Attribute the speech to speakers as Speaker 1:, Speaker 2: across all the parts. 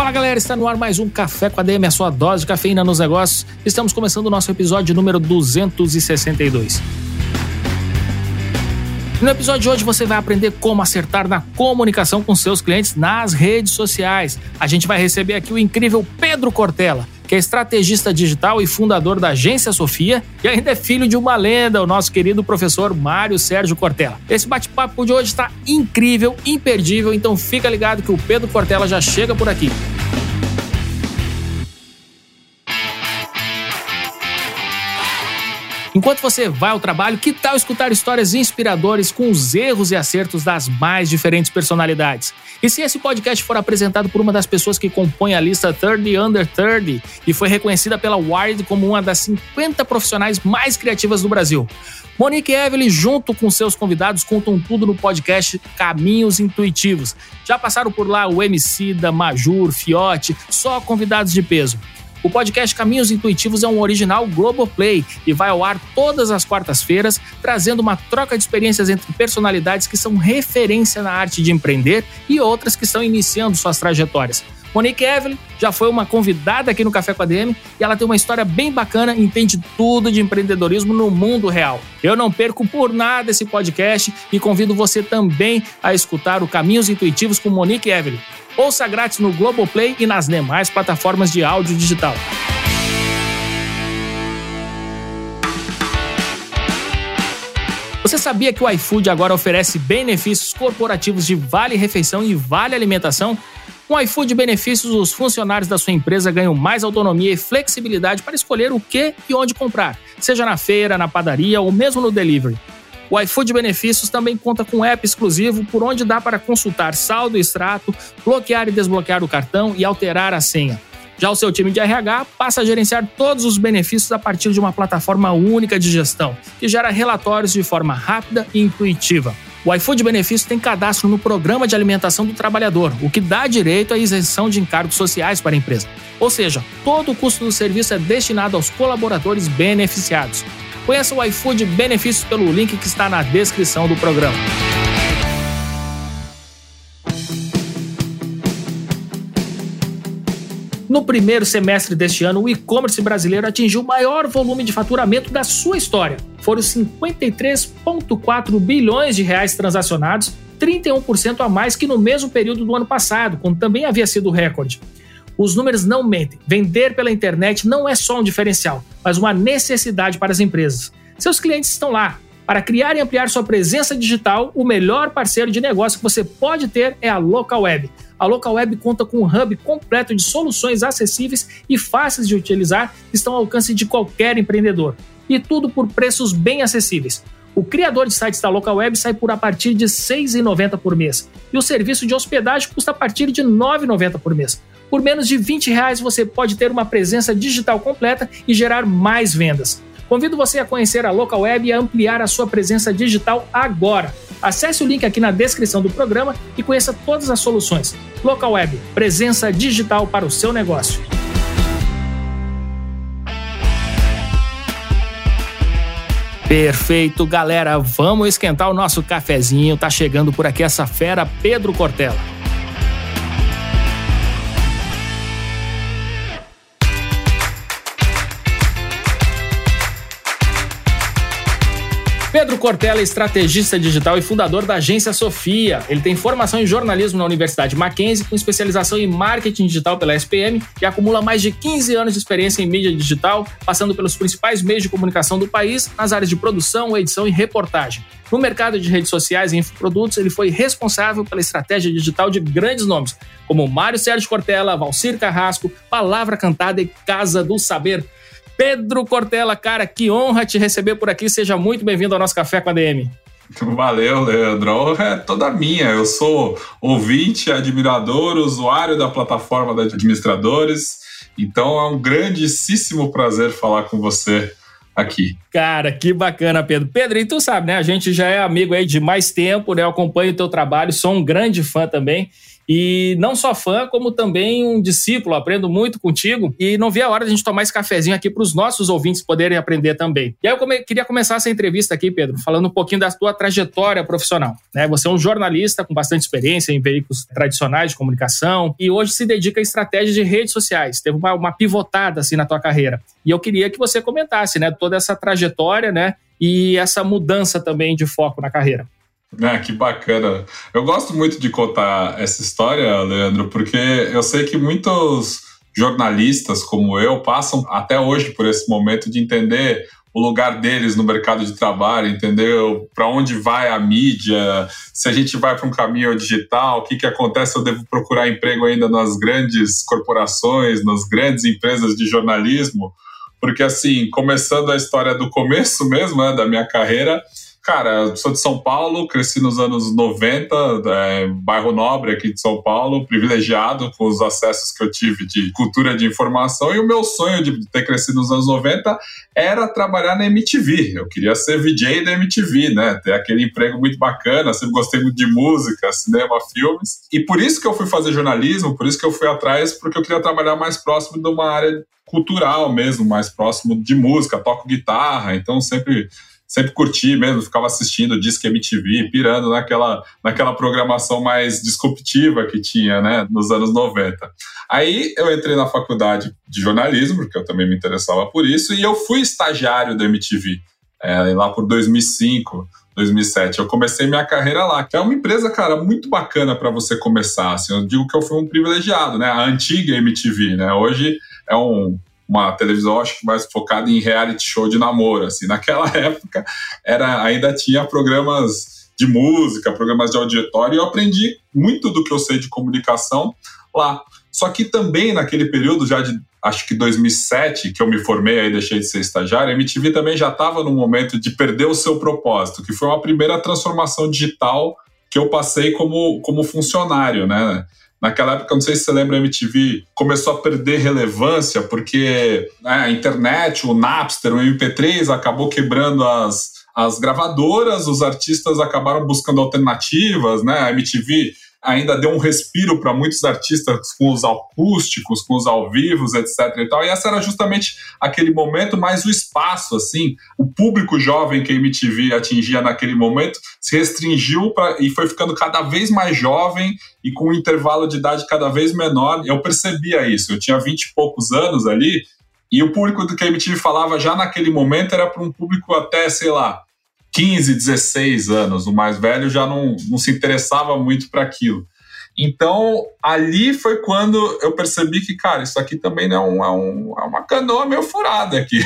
Speaker 1: Fala galera, está no ar mais um Café com ADM, a sua dose de cafeína nos negócios. Estamos começando o nosso episódio número 262. No episódio de hoje você vai aprender como acertar na comunicação com seus clientes nas redes sociais. A gente vai receber aqui o incrível Pedro Cortella, que é estrategista digital e fundador da Agência Sofia e ainda é filho de uma lenda, o nosso querido professor Mário Sérgio Cortella. Esse bate-papo de hoje está incrível, imperdível, então fica ligado que o Pedro Cortella já chega por aqui. Enquanto você vai ao trabalho, que tal escutar histórias inspiradoras com os erros e acertos das mais diferentes personalidades? E se esse podcast for apresentado por uma das pessoas que compõem a lista 30 Under 30 e foi reconhecida pela Wired como uma das 50 profissionais mais criativas do Brasil? Monique Evelyn, junto com seus convidados, contam tudo no podcast Caminhos Intuitivos. Já passaram por lá o MC da Majur, Fiote, só convidados de peso. O podcast Caminhos Intuitivos é um original Globoplay e vai ao ar todas as quartas-feiras, trazendo uma troca de experiências entre personalidades que são referência na arte de empreender e outras que estão iniciando suas trajetórias. Monique Evelyn já foi uma convidada aqui no Café com a DM e ela tem uma história bem bacana, entende tudo de empreendedorismo no mundo real. Eu não perco por nada esse podcast e convido você também a escutar o Caminhos Intuitivos com Monique Evelyn. Ouça grátis no Globoplay e nas demais plataformas de áudio digital. Você sabia que o iFood agora oferece benefícios corporativos de vale refeição e vale alimentação? Com o iFood Benefícios, os funcionários da sua empresa ganham mais autonomia e flexibilidade para escolher o que e onde comprar, seja na feira, na padaria ou mesmo no delivery. O iFood Benefícios também conta com um app exclusivo por onde dá para consultar saldo e extrato, bloquear e desbloquear o cartão e alterar a senha. Já o seu time de RH passa a gerenciar todos os benefícios a partir de uma plataforma única de gestão, que gera relatórios de forma rápida e intuitiva. O iFood Benefício tem cadastro no Programa de Alimentação do Trabalhador, o que dá direito à isenção de encargos sociais para a empresa. Ou seja, todo o custo do serviço é destinado aos colaboradores beneficiados. Conheça o iFood Benefícios pelo link que está na descrição do programa. No primeiro semestre deste ano, o e-commerce brasileiro atingiu o maior volume de faturamento da sua história. Foram 53,4 bilhões de reais transacionados, 31% a mais que no mesmo período do ano passado, quando também havia sido recorde. Os números não mentem. Vender pela internet não é só um diferencial, mas uma necessidade para as empresas. Seus clientes estão lá. Para criar e ampliar sua presença digital, o melhor parceiro de negócio que você pode ter é a Local Web. A Local Web conta com um hub completo de soluções acessíveis e fáceis de utilizar que estão ao alcance de qualquer empreendedor. E tudo por preços bem acessíveis. O criador de sites da Local Web sai por a partir de R$ 6,90 por mês. E o serviço de hospedagem custa a partir de R$ 9,90 por mês. Por menos de 20 reais você pode ter uma presença digital completa e gerar mais vendas. Convido você a conhecer a Local Web e a ampliar a sua presença digital agora. Acesse o link aqui na descrição do programa e conheça todas as soluções. Local Web, presença digital para o seu negócio. Perfeito, galera. Vamos esquentar o nosso cafezinho. Tá chegando por aqui essa fera Pedro Cortella. Pedro Cortella é estrategista digital e fundador da agência Sofia. Ele tem formação em jornalismo na Universidade Mackenzie, com especialização em marketing digital pela SPM e acumula mais de 15 anos de experiência em mídia digital, passando pelos principais meios de comunicação do país nas áreas de produção, edição e reportagem. No mercado de redes sociais e infoprodutos, ele foi responsável pela estratégia digital de grandes nomes, como Mário Sérgio Cortella, Valcir Carrasco, Palavra Cantada e Casa do Saber. Pedro Cortella, cara, que honra te receber por aqui. Seja muito bem-vindo ao nosso Café com a DM.
Speaker 2: Valeu, Leandro. A honra é toda minha. Eu sou ouvinte, admirador, usuário da plataforma da Administradores Então é um grandíssimo prazer falar com você aqui.
Speaker 1: Cara, que bacana, Pedro. Pedro, e tu sabe, né? A gente já é amigo aí de mais tempo, né? Eu acompanho o teu trabalho, sou um grande fã também. E não só fã, como também um discípulo, aprendo muito contigo. E não vi a hora de a gente tomar esse cafezinho aqui para os nossos ouvintes poderem aprender também. E aí eu come queria começar essa entrevista aqui, Pedro, falando um pouquinho da tua trajetória profissional. Né? Você é um jornalista com bastante experiência em veículos tradicionais de comunicação e hoje se dedica a estratégia de redes sociais. Teve uma, uma pivotada assim na tua carreira. E eu queria que você comentasse, né, toda essa trajetória, né, e essa mudança também de foco na carreira.
Speaker 2: Ah, que bacana. Eu gosto muito de contar essa história, Leandro, porque eu sei que muitos jornalistas como eu passam até hoje por esse momento de entender o lugar deles no mercado de trabalho, entendeu? Para onde vai a mídia? Se a gente vai para um caminho digital, o que, que acontece? Eu devo procurar emprego ainda nas grandes corporações, nas grandes empresas de jornalismo? Porque, assim, começando a história do começo mesmo, né, da minha carreira, Cara, sou de São Paulo, cresci nos anos 90, é, bairro nobre aqui de São Paulo, privilegiado com os acessos que eu tive de cultura de informação. E o meu sonho de ter crescido nos anos 90 era trabalhar na MTV. Eu queria ser VJ da MTV, né? Ter aquele emprego muito bacana, sempre gostei muito de música, cinema, filmes. E por isso que eu fui fazer jornalismo, por isso que eu fui atrás, porque eu queria trabalhar mais próximo de uma área cultural mesmo, mais próximo de música, toco guitarra, então sempre sempre curti mesmo, ficava assistindo Disque MTV, pirando naquela, naquela programação mais disruptiva que tinha, né, nos anos 90. Aí eu entrei na faculdade de jornalismo, porque eu também me interessava por isso, e eu fui estagiário da MTV, é, lá por 2005, 2007. Eu comecei minha carreira lá, que é uma empresa, cara, muito bacana para você começar. Assim, eu digo que eu fui um privilegiado, né? A antiga MTV, né? Hoje é um, uma televisão acho que mais focada em reality show de namoro, assim. Naquela época era ainda tinha programas de música, programas de auditório, e eu aprendi muito do que eu sei de comunicação lá. Só que também naquele período já de acho que 2007, que eu me formei aí deixei de ser estagiário, a MTV também já estava no momento de perder o seu propósito, que foi uma primeira transformação digital que eu passei como, como funcionário, né? Naquela época, não sei se você lembra, a MTV começou a perder relevância porque né, a internet, o Napster, o MP3 acabou quebrando as, as gravadoras, os artistas acabaram buscando alternativas, né? A MTV ainda deu um respiro para muitos artistas com os acústicos, com os ao vivos, etc. E, tal. e essa era justamente aquele momento, mais o espaço, assim, o público jovem que a MTV atingia naquele momento se restringiu pra, e foi ficando cada vez mais jovem e com um intervalo de idade cada vez menor. Eu percebia isso. Eu tinha vinte e poucos anos ali e o público do que a MTV falava já naquele momento era para um público até, sei lá, 15, 16 anos, o mais velho já não, não se interessava muito para aquilo. Então, ali foi quando eu percebi que, cara, isso aqui também é, um, é, um, é uma canoa meio furada aqui.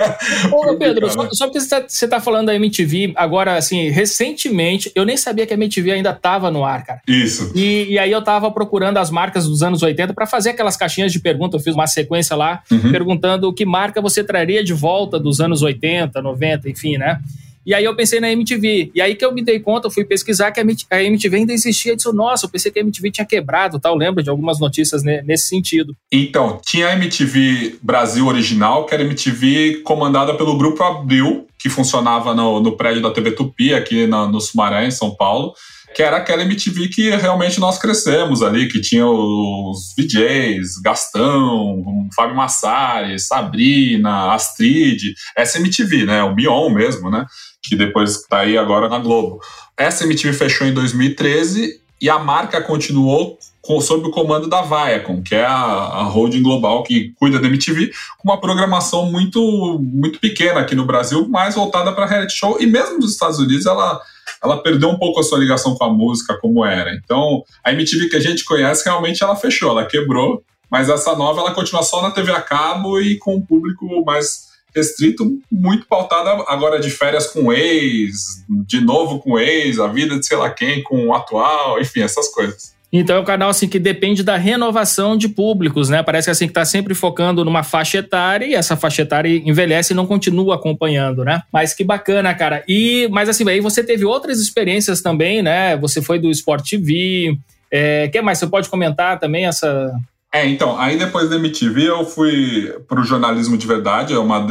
Speaker 1: Ô, Pedro, só, só porque você está tá falando da MTV, agora, assim, recentemente, eu nem sabia que a MTV ainda estava no ar, cara.
Speaker 2: Isso.
Speaker 1: E, e aí eu estava procurando as marcas dos anos 80 para fazer aquelas caixinhas de pergunta. Eu fiz uma sequência lá, uhum. perguntando que marca você traria de volta dos anos 80, 90, enfim, né? E aí eu pensei na MTV. E aí que eu me dei conta, eu fui pesquisar que a MTV ainda existia. Eu disse, nossa, eu pensei que a MTV tinha quebrado, tal. Lembro de algumas notícias nesse sentido.
Speaker 2: Então, tinha a MTV Brasil original, que era MTV comandada pelo Grupo Abril, que funcionava no, no prédio da TV Tupi, aqui na, no Sumaré, em São Paulo que era aquela MTV que realmente nós crescemos ali, que tinha os VJs, Gastão, Fábio Massari, Sabrina, Astrid, essa MTV, né? O Mion mesmo, né? Que depois está aí agora na Globo. Essa MTV fechou em 2013 e a marca continuou com, sob o comando da Viacom, que é a, a, holding global que cuida da MTV, com uma programação muito, muito pequena aqui no Brasil, mais voltada para reality show. E mesmo nos Estados Unidos, ela, ela perdeu um pouco a sua ligação com a música como era. Então, a MTV que a gente conhece, realmente ela fechou, ela quebrou. Mas essa nova, ela continua só na TV a cabo e com um público mais restrito, muito pautada agora de férias com ex, de novo com ex, a vida de sei lá quem com o atual, enfim, essas coisas.
Speaker 1: Então é um canal assim que depende da renovação de públicos, né? Parece que assim que está sempre focando numa faixa etária e essa faixa etária envelhece e não continua acompanhando, né? Mas que bacana, cara. E mas assim, aí você teve outras experiências também, né? Você foi do Sport TV. É, que mais você pode comentar também essa
Speaker 2: É, então, aí depois da MTV eu fui para o jornalismo de verdade, é uma,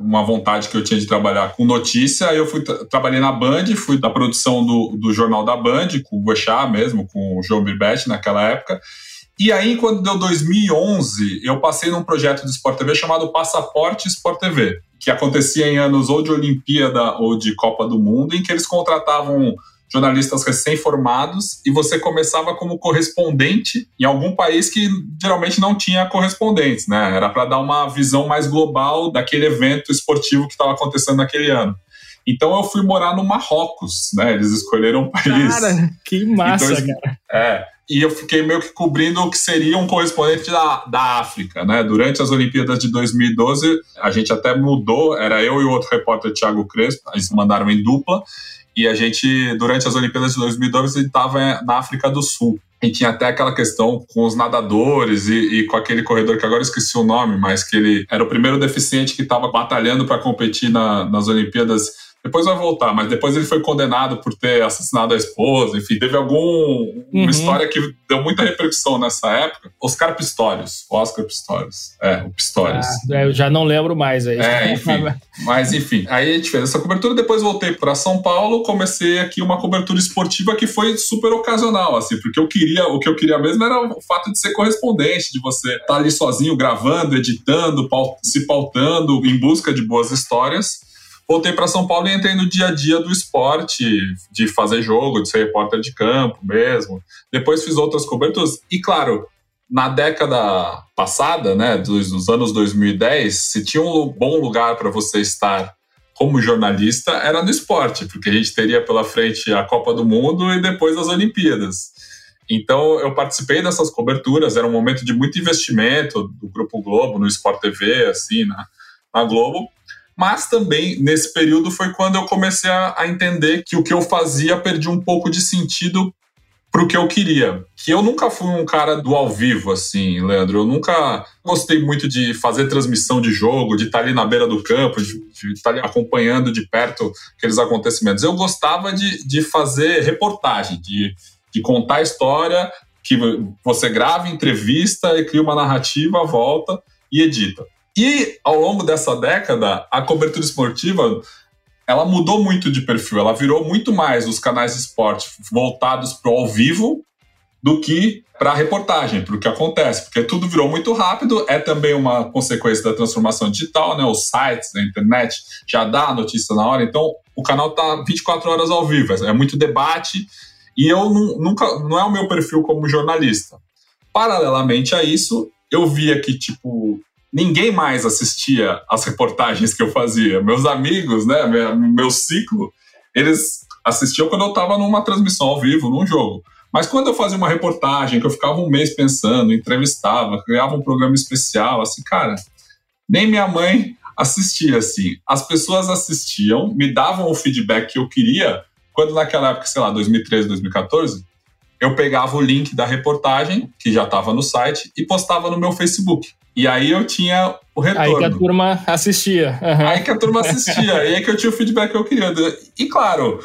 Speaker 2: uma vontade que eu tinha de trabalhar com notícia. Aí eu fui trabalhei na Band, fui da produção do, do jornal da Band, com o Boechat mesmo, com o João Birbet naquela época. E aí, quando deu 2011, eu passei num projeto de Sport TV chamado Passaporte Sport TV, que acontecia em anos ou de Olimpíada ou de Copa do Mundo, em que eles contratavam jornalistas recém-formados e você começava como correspondente em algum país que geralmente não tinha correspondentes, né? Era para dar uma visão mais global daquele evento esportivo que estava acontecendo naquele ano. Então eu fui morar no Marrocos, né? Eles escolheram um país.
Speaker 1: Cara, que massa, dois, cara.
Speaker 2: É. E eu fiquei meio que cobrindo o que seria um correspondente da, da África, né? Durante as Olimpíadas de 2012, a gente até mudou, era eu e o outro repórter, Thiago Crespo, eles mandaram em dupla, e a gente, durante as Olimpíadas de 2012, estava na África do Sul. E tinha até aquela questão com os nadadores e, e, com aquele corredor que agora esqueci o nome, mas que ele era o primeiro deficiente que estava batalhando para competir na, nas Olimpíadas depois vai voltar, mas depois ele foi condenado por ter assassinado a esposa. Enfim, teve alguma uhum. história que deu muita repercussão nessa época. Oscar Pistorius. Oscar Pistorius. É, o Pistorius.
Speaker 1: Ah, eu já não lembro mais aí.
Speaker 2: É, enfim. mas enfim, aí a gente fez essa cobertura. Depois voltei para São Paulo, comecei aqui uma cobertura esportiva que foi super ocasional, assim, porque eu queria, o que eu queria mesmo era o fato de ser correspondente, de você estar tá ali sozinho gravando, editando, se pautando em busca de boas histórias voltei para São Paulo e entrei no dia a dia do esporte, de fazer jogo, de ser repórter de campo mesmo. Depois fiz outras coberturas. E claro, na década passada, né, dos, dos anos 2010, se tinha um bom lugar para você estar como jornalista, era no esporte, porque a gente teria pela frente a Copa do Mundo e depois as Olimpíadas. Então, eu participei dessas coberturas, era um momento de muito investimento do Grupo Globo no Sport TV, assim, na, na Globo. Mas também, nesse período, foi quando eu comecei a, a entender que o que eu fazia perdia um pouco de sentido pro que eu queria. Que eu nunca fui um cara do ao vivo, assim, Leandro. Eu nunca gostei muito de fazer transmissão de jogo, de estar ali na beira do campo, de, de estar ali acompanhando de perto aqueles acontecimentos. Eu gostava de, de fazer reportagem, de, de contar a história, que você grava entrevista e cria uma narrativa, volta e edita. E ao longo dessa década, a cobertura esportiva ela mudou muito de perfil, ela virou muito mais os canais de esporte voltados para o ao vivo do que para a reportagem, para o que acontece, porque tudo virou muito rápido, é também uma consequência da transformação digital, né? Os sites, a internet já dá a notícia na hora, então o canal está 24 horas ao vivo, é muito debate. E eu nunca não é o meu perfil como jornalista. Paralelamente a isso, eu via que tipo ninguém mais assistia as reportagens que eu fazia. Meus amigos, né, meu ciclo, eles assistiam quando eu estava numa transmissão ao vivo, num jogo. Mas quando eu fazia uma reportagem, que eu ficava um mês pensando, entrevistava, criava um programa especial, assim, cara, nem minha mãe assistia assim. As pessoas assistiam, me davam o feedback que eu queria, quando naquela época, sei lá, 2013, 2014, eu pegava o link da reportagem, que já estava no site, e postava no meu Facebook. E aí eu tinha o retorno.
Speaker 1: Aí que a turma assistia.
Speaker 2: Uhum. Aí que a turma assistia. e aí que eu tinha o feedback que eu queria. E claro,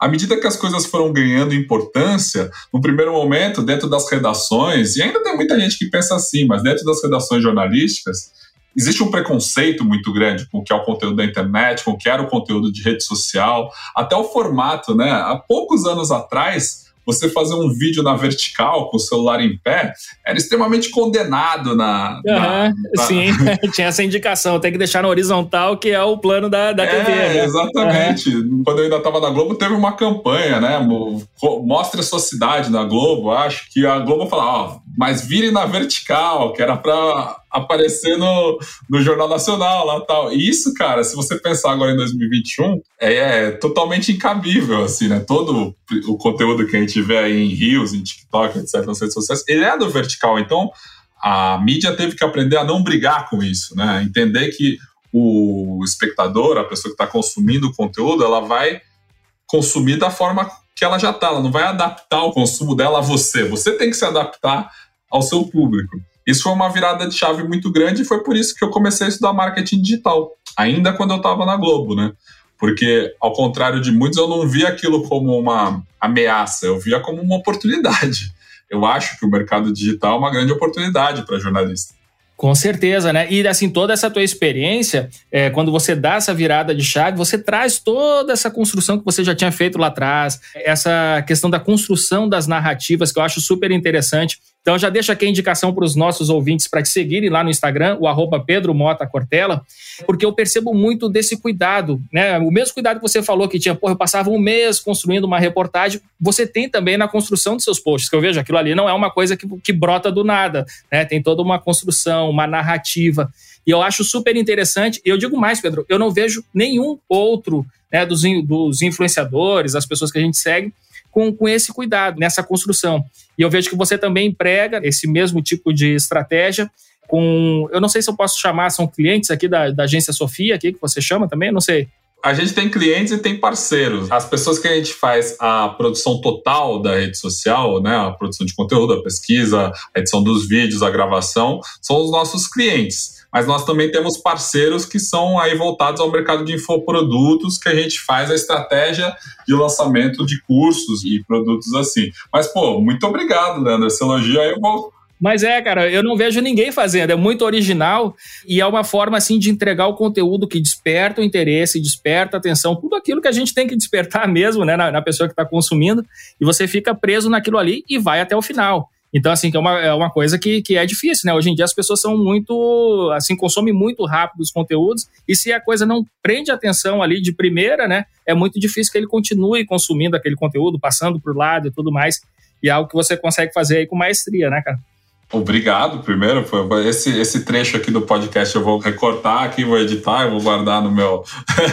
Speaker 2: à medida que as coisas foram ganhando importância, no primeiro momento, dentro das redações, e ainda tem muita gente que pensa assim, mas dentro das redações jornalísticas, existe um preconceito muito grande com o que é o conteúdo da internet, com o que era o conteúdo de rede social, até o formato, né? Há poucos anos atrás, você fazer um vídeo na vertical com o celular em pé era extremamente condenado na.
Speaker 1: Uhum, na, na... Sim, tinha essa indicação, tem que deixar na horizontal, que é o plano da, da
Speaker 2: é,
Speaker 1: TV. Né?
Speaker 2: Exatamente. Uhum. Quando eu ainda estava na Globo, teve uma campanha, né? Mostre a sua cidade na Globo, acho que a Globo falava, ó, mas vire na vertical, que era para aparecer no, no Jornal Nacional lá tal. E isso, cara, se você pensar agora em 2021, é, é totalmente incabível, assim, né? Todo o conteúdo que a gente vê aí em Rios, em TikTok, etc., nas redes sociais, ele é do vertical. Então, a mídia teve que aprender a não brigar com isso, né? Entender que o espectador, a pessoa que está consumindo o conteúdo, ela vai consumir da forma que ela já está. Ela não vai adaptar o consumo dela a você. Você tem que se adaptar ao seu público. Isso foi uma virada de chave muito grande e foi por isso que eu comecei a estudar marketing digital, ainda quando eu estava na Globo, né? Porque, ao contrário de muitos, eu não via aquilo como uma ameaça, eu via como uma oportunidade. eu acho que o mercado digital é uma grande oportunidade para jornalista.
Speaker 1: Com certeza, né? E assim, toda essa tua experiência, é, quando você dá essa virada de chave, você traz toda essa construção que você já tinha feito lá atrás, essa questão da construção das narrativas, que eu acho super interessante. Então já deixa aqui a indicação para os nossos ouvintes para te seguirem lá no Instagram, o arroba Pedro Mota Cortella, porque eu percebo muito desse cuidado, né? O mesmo cuidado que você falou que tinha, porra, eu passava um mês construindo uma reportagem, você tem também na construção dos seus posts, que eu vejo aquilo ali não é uma coisa que, que brota do nada, né? Tem toda uma construção, uma narrativa. E eu acho super interessante. E eu digo mais, Pedro, eu não vejo nenhum outro né, dos, dos influenciadores, as pessoas que a gente segue, com, com esse cuidado nessa construção. E eu vejo que você também emprega esse mesmo tipo de estratégia com, eu não sei se eu posso chamar, são clientes aqui da, da agência Sofia, aqui que você chama também, não sei.
Speaker 2: A gente tem clientes e tem parceiros. As pessoas que a gente faz a produção total da rede social, né, a produção de conteúdo, a pesquisa, a edição dos vídeos, a gravação, são os nossos clientes mas nós também temos parceiros que são aí voltados ao mercado de infoprodutos, que a gente faz a estratégia de lançamento de cursos e produtos assim. Mas, pô, muito obrigado, Leandro. Esse elogio aí eu vou
Speaker 1: mas é, cara, eu não vejo ninguém fazendo. É muito original e é uma forma assim de entregar o conteúdo que desperta o interesse, desperta a atenção, tudo aquilo que a gente tem que despertar mesmo, né, na, na pessoa que está consumindo. E você fica preso naquilo ali e vai até o final. Então, assim, que é uma, é uma coisa que, que é difícil, né? Hoje em dia as pessoas são muito, assim, consomem muito rápido os conteúdos e se a coisa não prende atenção ali de primeira, né? É muito difícil que ele continue consumindo aquele conteúdo, passando por lado e tudo mais. E é algo que você consegue fazer aí com maestria, né, cara?
Speaker 2: Obrigado, primeiro. Esse, esse trecho aqui do podcast eu vou recortar aqui, vou editar, eu vou guardar no meu,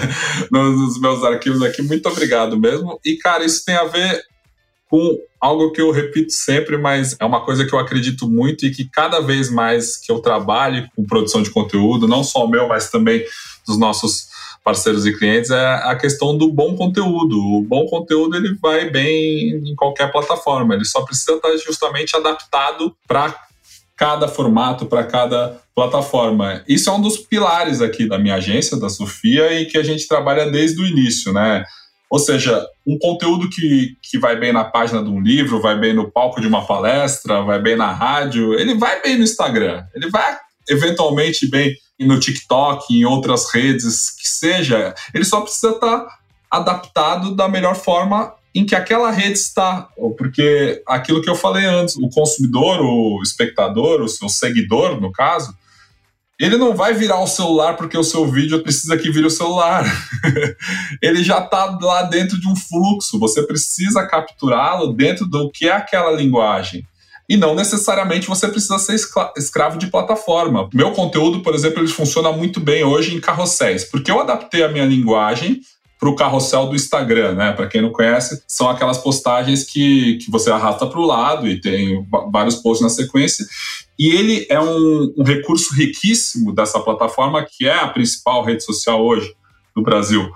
Speaker 2: nos meus arquivos aqui. Muito obrigado mesmo. E, cara, isso tem a ver com algo que eu repito sempre, mas é uma coisa que eu acredito muito e que cada vez mais que eu trabalho com produção de conteúdo, não só o meu, mas também dos nossos parceiros e clientes, é a questão do bom conteúdo. O bom conteúdo ele vai bem em qualquer plataforma, ele só precisa estar justamente adaptado para cada formato, para cada plataforma. Isso é um dos pilares aqui da minha agência, da Sofia, e que a gente trabalha desde o início, né? Ou seja, um conteúdo que, que vai bem na página de um livro, vai bem no palco de uma palestra, vai bem na rádio, ele vai bem no Instagram, ele vai eventualmente bem no TikTok, em outras redes que seja, ele só precisa estar adaptado da melhor forma em que aquela rede está. Porque aquilo que eu falei antes, o consumidor, o espectador, o seu seguidor, no caso, ele não vai virar o celular porque o seu vídeo precisa que vire o celular. ele já está lá dentro de um fluxo. Você precisa capturá-lo dentro do que é aquela linguagem. E não necessariamente você precisa ser escravo de plataforma. Meu conteúdo, por exemplo, ele funciona muito bem hoje em carrosséis, porque eu adaptei a minha linguagem para o carrossel do Instagram, né? Para quem não conhece, são aquelas postagens que, que você arrasta para o lado e tem vários posts na sequência. E ele é um, um recurso riquíssimo dessa plataforma, que é a principal rede social hoje do Brasil.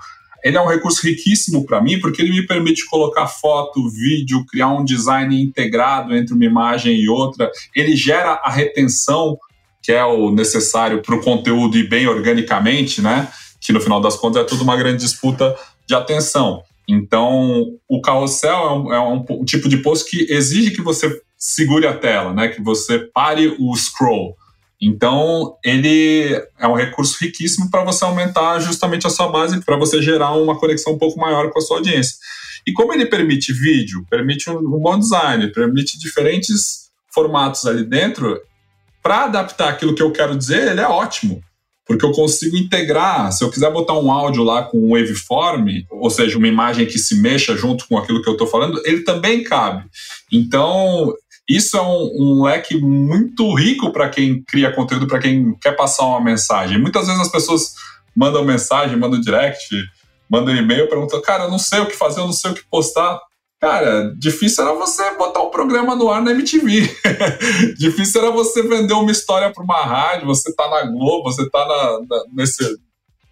Speaker 2: Ele é um recurso riquíssimo para mim porque ele me permite colocar foto, vídeo, criar um design integrado entre uma imagem e outra. Ele gera a retenção que é o necessário para o conteúdo ir bem organicamente, né? Que no final das contas é tudo uma grande disputa de atenção. Então, o carrossel é um, é um, tipo de post que exige que você segure a tela, né? Que você pare o scroll. Então, ele é um recurso riquíssimo para você aumentar justamente a sua base, para você gerar uma conexão um pouco maior com a sua audiência. E como ele permite vídeo, permite um, um bom design, permite diferentes formatos ali dentro, para adaptar aquilo que eu quero dizer, ele é ótimo porque eu consigo integrar. Se eu quiser botar um áudio lá com um waveform, ou seja, uma imagem que se mexa junto com aquilo que eu estou falando, ele também cabe. Então, isso é um, um leque muito rico para quem cria conteúdo, para quem quer passar uma mensagem. Muitas vezes as pessoas mandam mensagem, mandam direct, mandam e-mail, perguntam, cara, eu não sei o que fazer, eu não sei o que postar. Cara, difícil era você botar um programa no ar na MTV. difícil era você vender uma história para uma rádio, você tá na Globo, você tá na, na, nesse.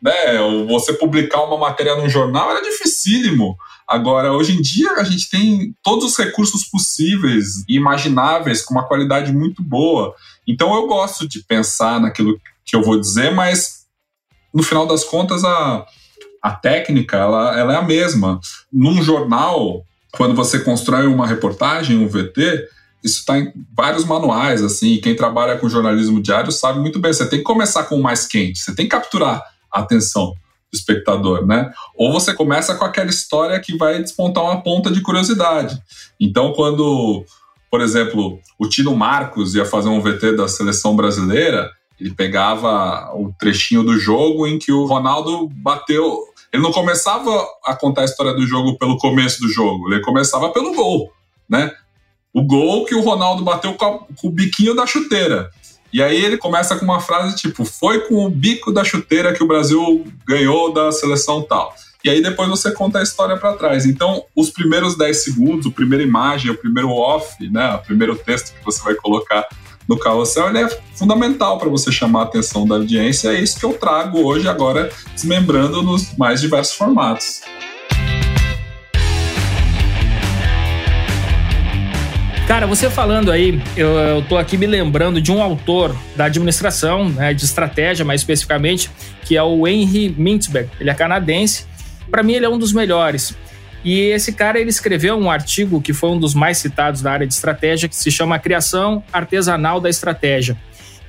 Speaker 2: Né, você publicar uma matéria num jornal era dificílimo. Agora, hoje em dia, a gente tem todos os recursos possíveis e imagináveis com uma qualidade muito boa. Então, eu gosto de pensar naquilo que eu vou dizer, mas no final das contas, a, a técnica ela, ela é a mesma. Num jornal, quando você constrói uma reportagem, um VT, isso está em vários manuais, assim, quem trabalha com jornalismo diário sabe muito bem, você tem que começar com o mais quente, você tem que capturar a atenção do espectador, né? Ou você começa com aquela história que vai despontar uma ponta de curiosidade. Então, quando, por exemplo, o Tino Marcos ia fazer um VT da seleção brasileira, ele pegava o trechinho do jogo em que o Ronaldo bateu. Ele não começava a contar a história do jogo pelo começo do jogo, ele começava pelo gol, né? O gol que o Ronaldo bateu com, a, com o biquinho da chuteira. E aí ele começa com uma frase tipo: Foi com o bico da chuteira que o Brasil ganhou da seleção tal. E aí depois você conta a história para trás. Então, os primeiros 10 segundos, a primeira imagem, o primeiro off, né, o primeiro texto que você vai colocar no carrossel, ele é fundamental para você chamar a atenção da audiência. É isso que eu trago hoje, agora desmembrando nos mais diversos formatos.
Speaker 1: Cara, você falando aí, eu, eu tô aqui me lembrando de um autor da administração, né, de estratégia mais especificamente, que é o Henry Mintzberg. Ele é canadense. Para mim, ele é um dos melhores. E esse cara ele escreveu um artigo que foi um dos mais citados na área de estratégia, que se chama Criação Artesanal da Estratégia.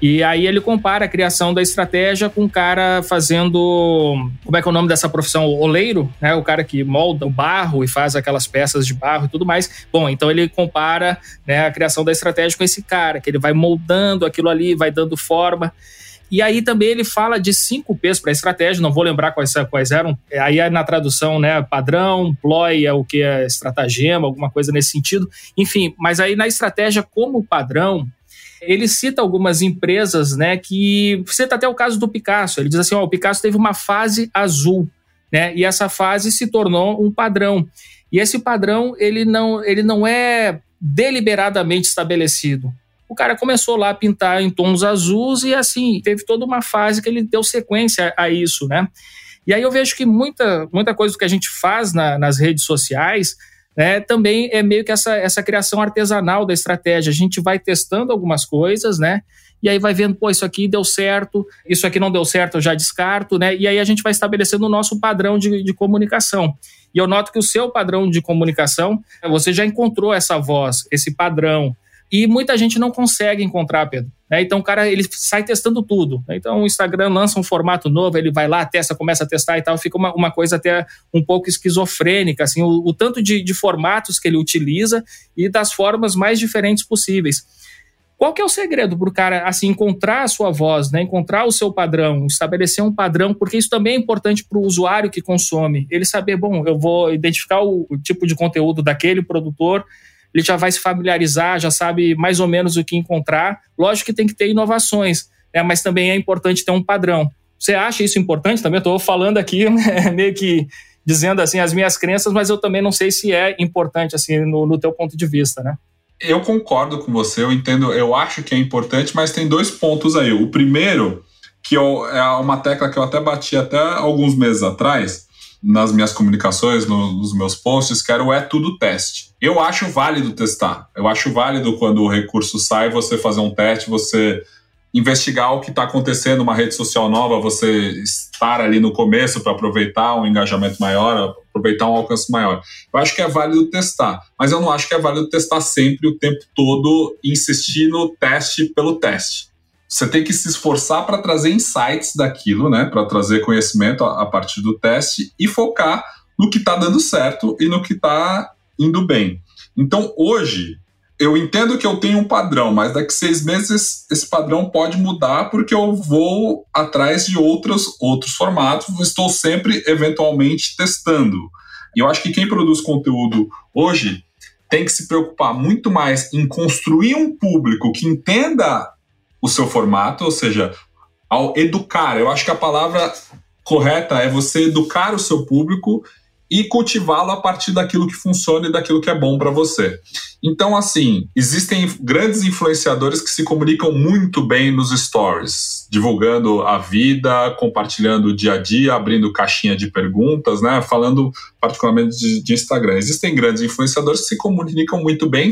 Speaker 1: E aí ele compara a criação da estratégia com o cara fazendo. Como é que é o nome dessa profissão? O oleiro, né? O cara que molda o barro e faz aquelas peças de barro e tudo mais. Bom, então ele compara né, a criação da estratégia com esse cara, que ele vai moldando aquilo ali, vai dando forma. E aí também ele fala de cinco P's para estratégia, não vou lembrar quais, quais eram. Aí é na tradução, né, padrão, ploy é o que é estratagema, alguma coisa nesse sentido. Enfim, mas aí na estratégia como padrão, ele cita algumas empresas, né, que cita até o caso do Picasso. Ele diz assim, ó, o Picasso teve uma fase azul, né, e essa fase se tornou um padrão. E esse padrão, ele não, ele não é deliberadamente estabelecido. O cara começou lá a pintar em tons azuis e assim, teve toda uma fase que ele deu sequência a isso, né? E aí eu vejo que muita, muita coisa que a gente faz na, nas redes sociais né, também é meio que essa, essa criação artesanal da estratégia. A gente vai testando algumas coisas, né? E aí vai vendo, pô, isso aqui deu certo, isso aqui não deu certo, eu já descarto, né? E aí a gente vai estabelecendo o nosso padrão de, de comunicação. E eu noto que o seu padrão de comunicação, você já encontrou essa voz, esse padrão, e muita gente não consegue encontrar, Pedro. Né? Então o cara ele sai testando tudo. Né? Então o Instagram lança um formato novo, ele vai lá, testa, começa a testar e tal, fica uma, uma coisa até um pouco esquizofrênica, assim, o, o tanto de, de formatos que ele utiliza e das formas mais diferentes possíveis. Qual que é o segredo para o cara assim encontrar a sua voz, né? encontrar o seu padrão, estabelecer um padrão, porque isso também é importante para o usuário que consome. Ele saber, bom, eu vou identificar o, o tipo de conteúdo daquele produtor, ele já vai se familiarizar, já sabe mais ou menos o que encontrar. Lógico que tem que ter inovações, né, mas também é importante ter um padrão. Você acha isso importante também? Estou falando aqui né, meio que dizendo assim as minhas crenças, mas eu também não sei se é importante assim no, no teu ponto de vista, né?
Speaker 2: Eu concordo com você, eu entendo, eu acho que é importante, mas tem dois pontos aí. O primeiro, que eu, é uma tecla que eu até bati até alguns meses atrás, nas minhas comunicações, no, nos meus posts, que era o é tudo teste. Eu acho válido testar. Eu acho válido quando o recurso sai, você fazer um teste, você investigar o que está acontecendo numa rede social nova, você estar ali no começo para aproveitar um engajamento maior, aproveitar um alcance maior. Eu acho que é válido testar, mas eu não acho que é válido testar sempre o tempo todo insistir no teste pelo teste. Você tem que se esforçar para trazer insights daquilo, né? Para trazer conhecimento a, a, partir do teste e focar no que está dando certo e no que está indo bem. Então, hoje, eu entendo que eu tenho um padrão, mas daqui seis meses esse padrão pode mudar porque eu vou atrás de outros, outros formatos, estou sempre eventualmente testando. E eu acho que quem produz conteúdo hoje tem que se preocupar muito mais em construir um público que entenda o seu formato, ou seja, ao educar. Eu acho que a palavra correta é você educar o seu público e cultivá-lo a partir daquilo que funciona e daquilo que é bom para você. Então, assim, existem grandes influenciadores que se comunicam muito bem nos stories, divulgando a vida, compartilhando o dia a dia, abrindo caixinha de perguntas, né? Falando particularmente de, de Instagram. Existem grandes influenciadores que se comunicam muito bem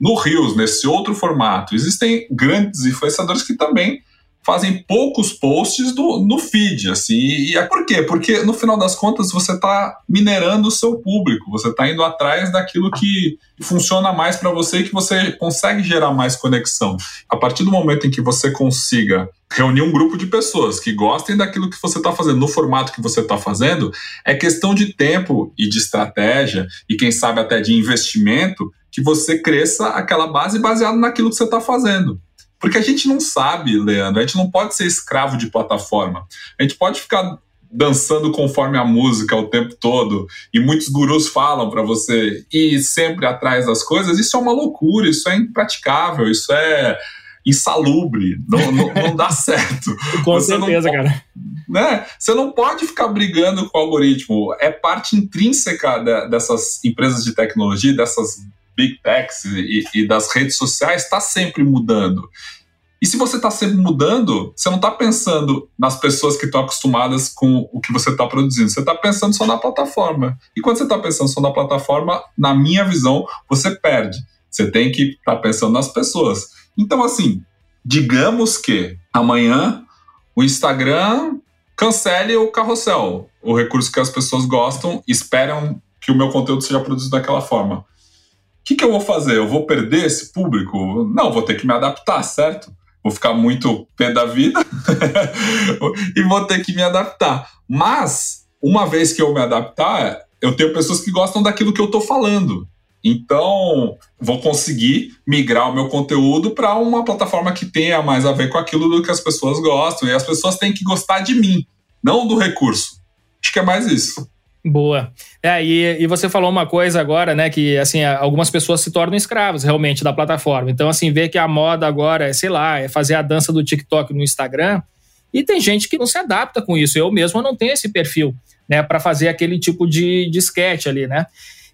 Speaker 2: no Rios, nesse outro formato. Existem grandes influenciadores que também fazem poucos posts do, no feed, assim. E, é por quê? Porque no final das contas você está minerando o seu público, você está indo atrás daquilo que funciona mais para você e que você consegue gerar mais conexão. A partir do momento em que você consiga reunir um grupo de pessoas que gostem daquilo que você está fazendo, no formato que você está fazendo, é questão de tempo e de estratégia e quem sabe até de investimento que você cresça aquela base baseada naquilo que você está fazendo. Porque a gente não sabe, Leandro, a gente não pode ser escravo de plataforma. A gente pode ficar dançando conforme a música o tempo todo e muitos gurus falam para você ir sempre atrás das coisas. Isso é uma loucura, isso é impraticável, isso é insalubre, não, não, não dá certo.
Speaker 1: Com você certeza, cara.
Speaker 2: Né? Você não pode ficar brigando com o algoritmo. É parte intrínseca de, dessas empresas de tecnologia, dessas big techs e, e das redes sociais está sempre mudando. E se você está sempre mudando, você não está pensando nas pessoas que estão acostumadas com o que você está produzindo. Você está pensando só na plataforma. E quando você está pensando só na plataforma, na minha visão, você perde. Você tem que estar tá pensando nas pessoas. Então, assim, digamos que amanhã o Instagram cancele o carrossel, o recurso que as pessoas gostam, esperam que o meu conteúdo seja produzido daquela forma que, que eu vou fazer? Eu vou perder esse público? Não, vou ter que me adaptar, certo? Vou ficar muito pé da vida e vou ter que me adaptar. Mas, uma vez que eu me adaptar, eu tenho pessoas que gostam daquilo que eu estou falando. Então, vou conseguir migrar o meu conteúdo para uma plataforma que tenha mais a ver com aquilo do que as pessoas gostam. E as pessoas têm que gostar de mim, não do recurso. Acho que é mais isso.
Speaker 1: Boa. É, e, e você falou uma coisa agora, né? Que assim, algumas pessoas se tornam escravos realmente da plataforma. Então, assim, ver que a moda agora é, sei lá, é fazer a dança do TikTok no Instagram. E tem gente que não se adapta com isso. Eu mesmo não tenho esse perfil, né, para fazer aquele tipo de, de sketch ali, né?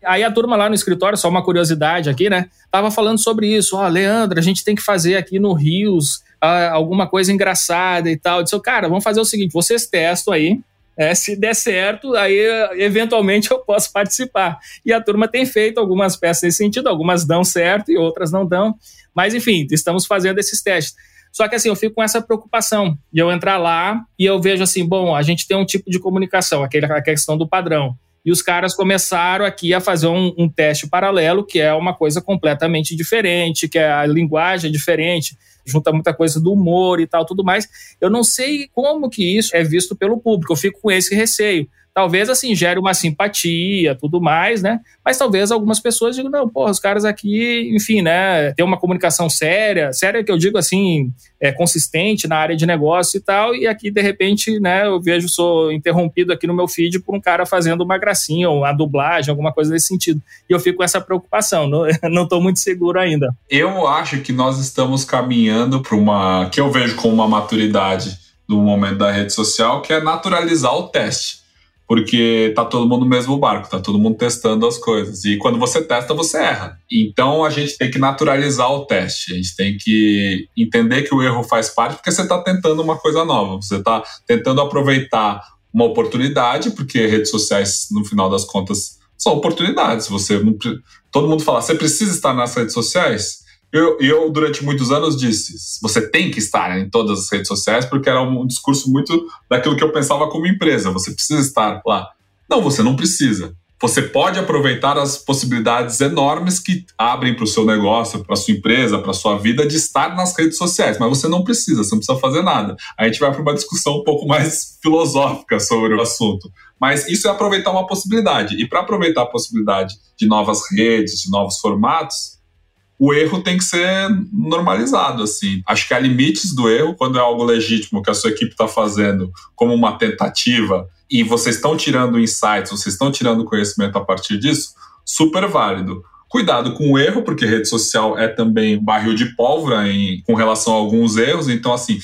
Speaker 1: Aí a turma lá no escritório, só uma curiosidade aqui, né? Tava falando sobre isso. Ó, oh, Leandro, a gente tem que fazer aqui no Rios ah, alguma coisa engraçada e tal. Eu disse, cara, vamos fazer o seguinte: vocês testam aí, é, se der certo, aí eventualmente eu posso participar. E a turma tem feito algumas peças nesse sentido, algumas dão certo e outras não dão. Mas enfim, estamos fazendo esses testes. Só que assim, eu fico com essa preocupação de eu entrar lá e eu vejo assim, bom, a gente tem um tipo de comunicação, aquela questão do padrão. E os caras começaram aqui a fazer um, um teste paralelo, que é uma coisa completamente diferente, que é a linguagem é diferente junta muita coisa do humor e tal, tudo mais. Eu não sei como que isso é visto pelo público, eu fico com esse receio talvez assim gere uma simpatia, tudo mais, né? Mas talvez algumas pessoas digam, não, pô, os caras aqui, enfim, né, tem uma comunicação séria, séria que eu digo assim, é consistente na área de negócio e tal, e aqui de repente, né, eu vejo sou interrompido aqui no meu feed por um cara fazendo uma gracinha ou uma dublagem, alguma coisa desse sentido. E eu fico com essa preocupação, não, tô muito seguro ainda.
Speaker 2: Eu acho que nós estamos caminhando para uma que eu vejo como uma maturidade do momento da rede social, que é naturalizar o teste porque tá todo mundo no mesmo barco, tá todo mundo testando as coisas. E quando você testa, você erra. Então a gente tem que naturalizar o teste, a gente tem que entender que o erro faz parte, porque você está tentando uma coisa nova, você está tentando aproveitar uma oportunidade, porque redes sociais, no final das contas, são oportunidades. Você não, todo mundo fala, você precisa estar nas redes sociais? Eu, eu, durante muitos anos, disse: você tem que estar em todas as redes sociais, porque era um discurso muito daquilo que eu pensava como empresa. Você precisa estar lá. Não, você não precisa. Você pode aproveitar as possibilidades enormes que abrem para o seu negócio, para sua empresa, para sua vida de estar nas redes sociais, mas você não precisa, você não precisa fazer nada. A gente vai para uma discussão um pouco mais filosófica sobre o assunto. Mas isso é aproveitar uma possibilidade. E para aproveitar a possibilidade de novas redes, de novos formatos, o erro tem que ser normalizado, assim. Acho que há limites do erro quando é algo legítimo que a sua equipe está fazendo como uma tentativa e vocês estão tirando insights, vocês estão tirando conhecimento a partir disso, super válido. Cuidado com o erro, porque rede social é também barril de pólvora em, com relação a alguns erros. Então, assim,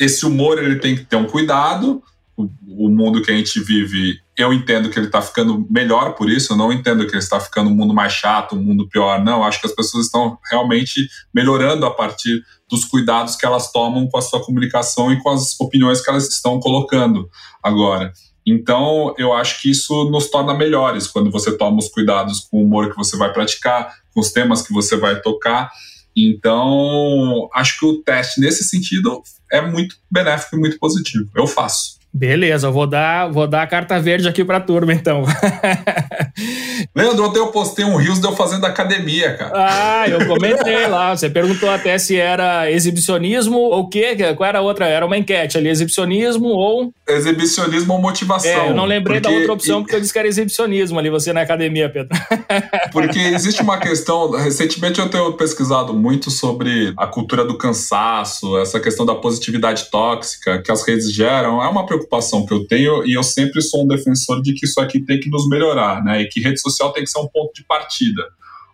Speaker 2: esse humor ele tem que ter um cuidado. O, o mundo que a gente vive eu entendo que ele está ficando melhor por isso, eu não entendo que ele está ficando um mundo mais chato, um mundo pior, não. Acho que as pessoas estão realmente melhorando a partir dos cuidados que elas tomam com a sua comunicação e com as opiniões que elas estão colocando agora. Então, eu acho que isso nos torna melhores quando você toma os cuidados com o humor que você vai praticar, com os temas que você vai tocar. Então, acho que o teste nesse sentido é muito benéfico e muito positivo. Eu faço.
Speaker 1: Beleza, vou dar, vou dar a carta verde aqui para a turma, então.
Speaker 2: Leandro, ontem eu postei um Rios de eu fazendo academia, cara.
Speaker 1: Ah, eu comentei lá. Você perguntou até se era exibicionismo ou o quê? Qual era a outra? Era uma enquete ali, exibicionismo ou...
Speaker 2: Exibicionismo ou motivação.
Speaker 1: É, eu não lembrei porque... da outra opção porque eu disse que era exibicionismo ali, você na academia, Pedro.
Speaker 2: porque existe uma questão... Recentemente eu tenho pesquisado muito sobre a cultura do cansaço, essa questão da positividade tóxica que as redes geram. É uma preocupação preocupação que eu tenho e eu sempre sou um defensor de que isso aqui tem que nos melhorar, né? E que rede social tem que ser um ponto de partida.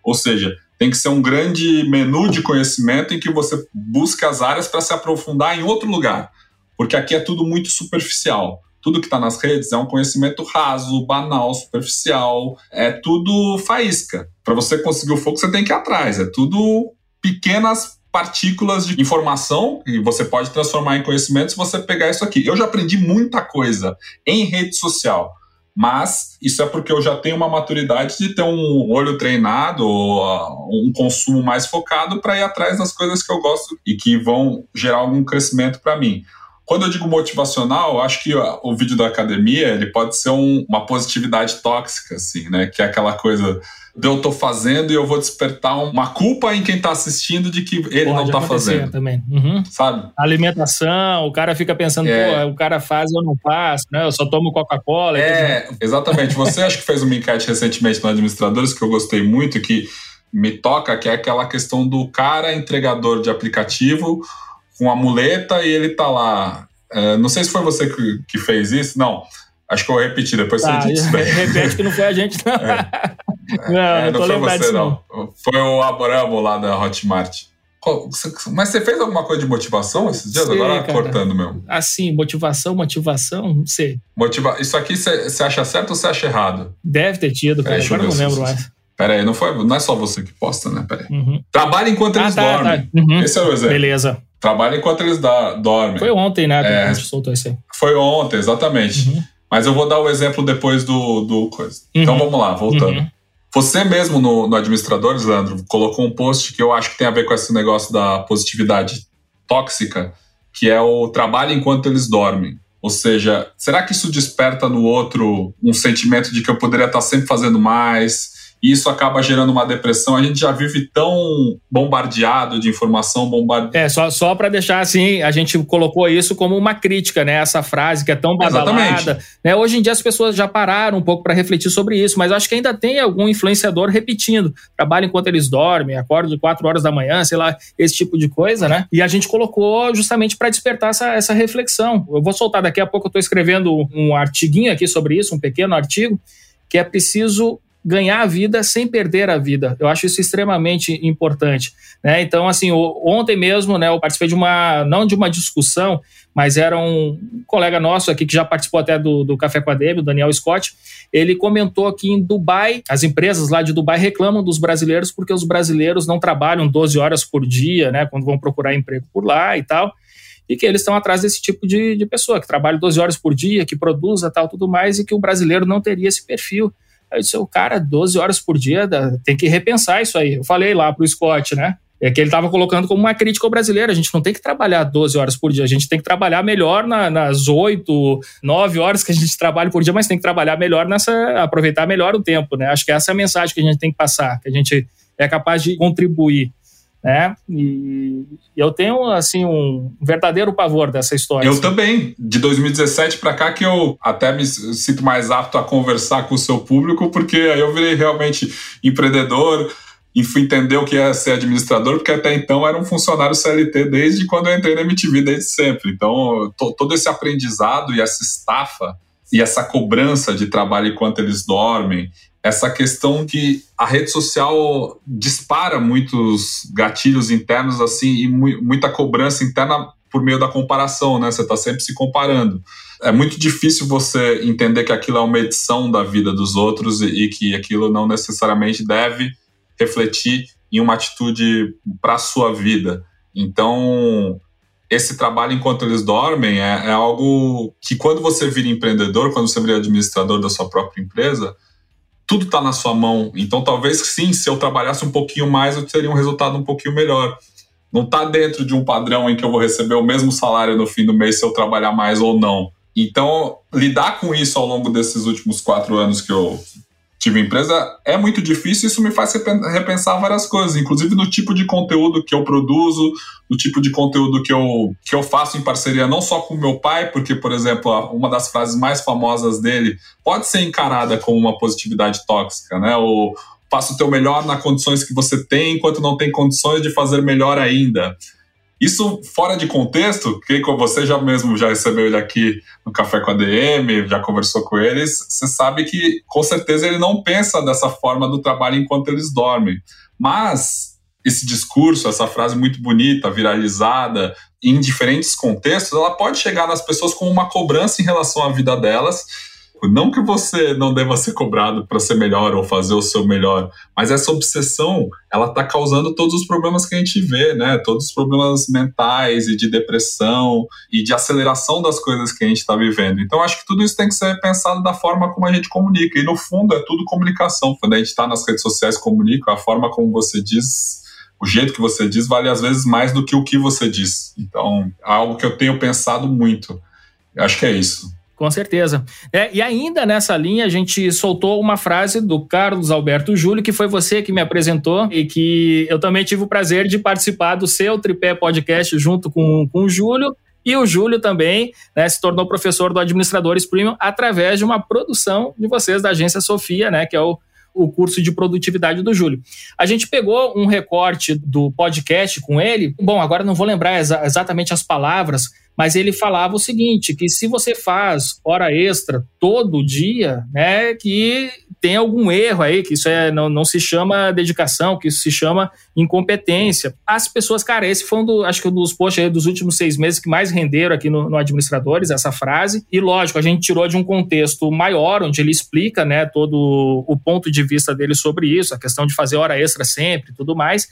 Speaker 2: Ou seja, tem que ser um grande menu de conhecimento em que você busca as áreas para se aprofundar em outro lugar. Porque aqui é tudo muito superficial. Tudo que está nas redes é um conhecimento raso, banal, superficial, é tudo faísca. Para você conseguir o foco, você tem que ir atrás. É tudo pequenas partículas de informação e você pode transformar em conhecimento se você pegar isso aqui. Eu já aprendi muita coisa em rede social, mas isso é porque eu já tenho uma maturidade de ter um olho treinado, um consumo mais focado para ir atrás das coisas que eu gosto e que vão gerar algum crescimento para mim. Quando eu digo motivacional, acho que o vídeo da academia ele pode ser um, uma positividade tóxica, assim, né? Que é aquela coisa de eu tô fazendo e eu vou despertar uma culpa em quem tá assistindo de que ele não tá fazendo.
Speaker 1: também. Uhum.
Speaker 2: Sabe?
Speaker 1: Alimentação, o cara fica pensando, é. pô, o cara faz e eu não faço, né? Eu só tomo Coca-Cola.
Speaker 2: É, exatamente. Você acho que fez uma enquete recentemente no Administradores que eu gostei muito, que me toca, que é aquela questão do cara entregador de aplicativo com a muleta e ele tá lá. É, não sei se foi você que, que, fez isso, não. Acho que eu vou repetir, depois
Speaker 1: tá,
Speaker 2: você
Speaker 1: diz bem. Repete que não foi a gente, não. É.
Speaker 2: não, é, não, não foi você, não. não. Foi o Abramo lá da Hotmart. Mas você fez alguma coisa de motivação esses dias? Sei, Agora cara. cortando mesmo.
Speaker 1: Assim, motivação, motivação, não sei.
Speaker 2: Motiva... Isso aqui você acha certo ou você acha errado?
Speaker 1: Deve ter tido, cara. Agora não lembro mais.
Speaker 2: Pera aí, não, foi, não é só você que posta, né? Pera aí. Uhum. Trabalha enquanto ah, eles tá, dormem. Tá. Uhum. Esse é o exemplo.
Speaker 1: Beleza.
Speaker 2: Trabalha enquanto eles da, dormem.
Speaker 1: Foi ontem, né? É, a soltou isso aí.
Speaker 2: Foi ontem, exatamente. Uhum. Mas eu vou dar o exemplo depois do, do coisa. Uhum. Então vamos lá, voltando. Você mesmo no, no Administradores, Leandro, colocou um post que eu acho que tem a ver com esse negócio da positividade tóxica, que é o trabalho enquanto eles dormem. Ou seja, será que isso desperta no outro um sentimento de que eu poderia estar sempre fazendo mais, e isso acaba gerando uma depressão. A gente já vive tão bombardeado de informação, bombardeado.
Speaker 1: É, só, só para deixar assim, a gente colocou isso como uma crítica, né? Essa frase que é tão badalada. Né? Hoje em dia as pessoas já pararam um pouco para refletir sobre isso, mas acho que ainda tem algum influenciador repetindo. Trabalha enquanto eles dormem, acorda de 4 horas da manhã, sei lá, esse tipo de coisa, né? E a gente colocou justamente para despertar essa, essa reflexão. Eu vou soltar daqui a pouco, eu estou escrevendo um artiguinho aqui sobre isso, um pequeno artigo, que é preciso ganhar a vida sem perder a vida. Eu acho isso extremamente importante. Né? Então, assim, ontem mesmo, né, eu participei de uma, não de uma discussão, mas era um colega nosso aqui que já participou até do, do Café com a Deb, o Daniel Scott. Ele comentou que em Dubai, as empresas lá de Dubai reclamam dos brasileiros porque os brasileiros não trabalham 12 horas por dia, né, quando vão procurar emprego por lá e tal e que eles estão atrás desse tipo de, de pessoa, que trabalha 12 horas por dia, que produza tal, tudo mais, e que o brasileiro não teria esse perfil. Aí eu disse, o cara, 12 horas por dia, tem que repensar isso aí. Eu falei lá pro Scott, né? É que ele estava colocando como uma crítica ao brasileiro. A gente não tem que trabalhar 12 horas por dia, a gente tem que trabalhar melhor na, nas 8, 9 horas que a gente trabalha por dia, mas tem que trabalhar melhor nessa. aproveitar melhor o tempo, né? Acho que essa é a mensagem que a gente tem que passar, que a gente é capaz de contribuir né? E eu tenho assim um verdadeiro pavor dessa história.
Speaker 2: Eu
Speaker 1: assim.
Speaker 2: também. De 2017 para cá que eu até me sinto mais apto a conversar com o seu público, porque aí eu virei realmente empreendedor e fui entender o que é ser administrador, porque até então era um funcionário CLT desde quando eu entrei na MTV, desde sempre. Então, todo esse aprendizado e essa estafa e essa cobrança de trabalho enquanto eles dormem essa questão que a rede social dispara muitos gatilhos internos assim e mu muita cobrança interna por meio da comparação, né? Você está sempre se comparando. É muito difícil você entender que aquilo é uma edição da vida dos outros e, e que aquilo não necessariamente deve refletir em uma atitude para a sua vida. Então, esse trabalho enquanto eles dormem é, é algo que quando você vira empreendedor, quando você vira administrador da sua própria empresa, tudo está na sua mão. Então, talvez sim, se eu trabalhasse um pouquinho mais, eu teria um resultado um pouquinho melhor. Não está dentro de um padrão em que eu vou receber o mesmo salário no fim do mês se eu trabalhar mais ou não. Então, lidar com isso ao longo desses últimos quatro anos que eu tive empresa é muito difícil. Isso me faz repensar várias coisas, inclusive no tipo de conteúdo que eu produzo, no tipo de conteúdo que eu, que eu faço em parceria, não só com meu pai, porque, por exemplo, uma das frases mais famosas dele pode ser encarada como uma positividade tóxica, né? O faça o teu melhor nas condições que você tem, enquanto não tem condições de fazer melhor ainda. Isso fora de contexto, que você já mesmo já recebeu ele aqui no Café com a DM, já conversou com eles, você sabe que com certeza ele não pensa dessa forma do trabalho enquanto eles dormem. Mas esse discurso, essa frase muito bonita, viralizada, em diferentes contextos, ela pode chegar nas pessoas como uma cobrança em relação à vida delas não que você não deva ser cobrado para ser melhor ou fazer o seu melhor, mas essa obsessão, ela está causando todos os problemas que a gente vê, né? Todos os problemas mentais e de depressão e de aceleração das coisas que a gente está vivendo. Então, acho que tudo isso tem que ser pensado da forma como a gente comunica. E, no fundo, é tudo comunicação. Quando a gente está nas redes sociais, comunica, a forma como você diz o jeito que você diz vale às vezes mais do que o que você diz. Então, é algo que eu tenho pensado muito. Acho que é isso.
Speaker 1: Com certeza. É, e ainda nessa linha, a gente soltou uma frase do Carlos Alberto Júlio, que foi você que me apresentou e que eu também tive o prazer de participar do seu Tripé Podcast junto com, com o Júlio. E o Júlio também né, se tornou professor do Administradores Premium através de uma produção de vocês da agência Sofia, né, que é o, o curso de produtividade do Júlio. A gente pegou um recorte do podcast com ele. Bom, agora não vou lembrar exa exatamente as palavras, mas ele falava o seguinte, que se você faz hora extra todo dia, né, que tem algum erro aí, que isso é, não, não se chama dedicação, que isso se chama incompetência. As pessoas, cara, esse foi um do, acho que um dos posts dos últimos seis meses que mais renderam aqui no, no Administradores, essa frase. E lógico, a gente tirou de um contexto maior, onde ele explica, né, todo o ponto de vista dele sobre isso, a questão de fazer hora extra sempre e tudo mais.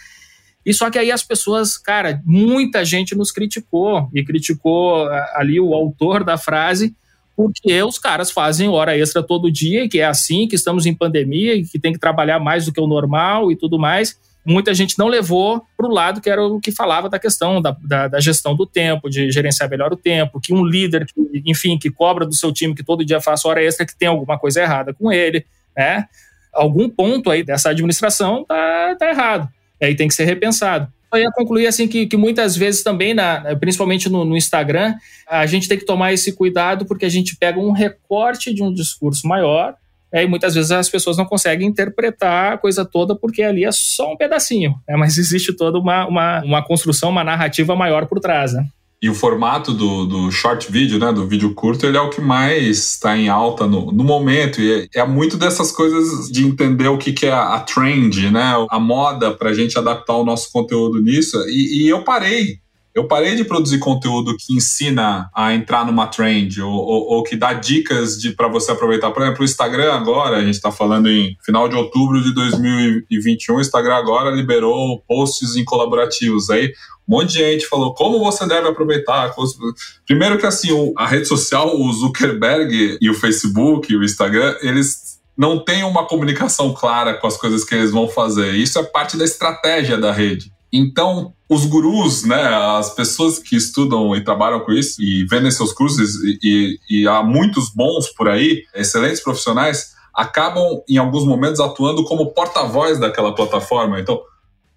Speaker 1: E só que aí as pessoas, cara, muita gente nos criticou e criticou ali o autor da frase, porque os caras fazem hora extra todo dia, que é assim, que estamos em pandemia e que tem que trabalhar mais do que o normal e tudo mais. Muita gente não levou para o lado que era o que falava da questão da, da, da, gestão do tempo, de gerenciar melhor o tempo, que um líder, que, enfim, que cobra do seu time que todo dia faça hora extra, que tem alguma coisa errada com ele, né? Algum ponto aí dessa administração tá, tá errado aí tem que ser repensado. Eu ia concluir assim que, que muitas vezes também, na, principalmente no, no, Instagram, a gente tem que tomar esse cuidado porque a gente pega um recorte de um discurso maior é, e muitas vezes as pessoas não conseguem interpretar a coisa toda porque ali é só um pedacinho, né? mas existe toda uma, uma, uma construção, uma narrativa maior por trás. Né?
Speaker 2: E o formato do, do short video, né, do vídeo curto, ele é o que mais está em alta no, no momento. E é, é, muito dessas coisas de entender o que, que é a, a trend, né, a moda, para a gente adaptar o nosso conteúdo nisso. E, e, eu parei. Eu parei de produzir conteúdo que ensina a entrar numa trend ou, ou, ou que dá dicas para você aproveitar. Por exemplo, o Instagram agora, a gente está falando em final de outubro de 2021, o Instagram agora liberou posts em colaborativos. Aí um monte de gente falou como você deve aproveitar. Primeiro que assim, a rede social, o Zuckerberg e o Facebook e o Instagram, eles não têm uma comunicação clara com as coisas que eles vão fazer. Isso é parte da estratégia da rede. Então, os gurus, né, as pessoas que estudam e trabalham com isso e vendem seus cursos, e, e, e há muitos bons por aí, excelentes profissionais, acabam em alguns momentos atuando como porta-voz daquela plataforma. Então,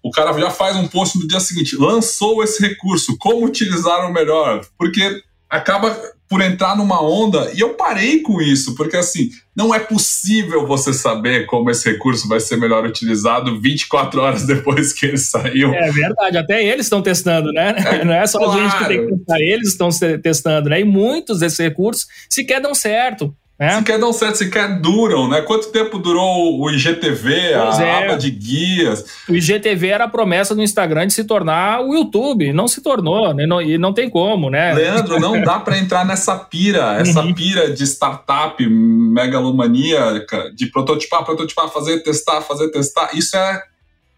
Speaker 2: o cara já faz um post no dia seguinte, lançou esse recurso, como utilizar o melhor? Porque acaba por entrar numa onda e eu parei com isso, porque assim, não é possível você saber como esse recurso vai ser melhor utilizado 24 horas depois que ele saiu.
Speaker 1: É verdade, até eles estão testando, né? É, não é só claro. a gente que tem que testar, eles estão testando, né? E muitos desses recursos sequer dão certo.
Speaker 2: É. Sequer dão certo, sequer duram, né? Quanto tempo durou o IGTV, pois a é. aba de guias?
Speaker 1: O IGTV era a promessa do Instagram de se tornar o YouTube, não se tornou, né? Não, e não tem como, né?
Speaker 2: Leandro, não dá para entrar nessa pira, essa uhum. pira de startup megalomaníaca, de prototipar, prototipar, fazer, testar, fazer, testar. Isso é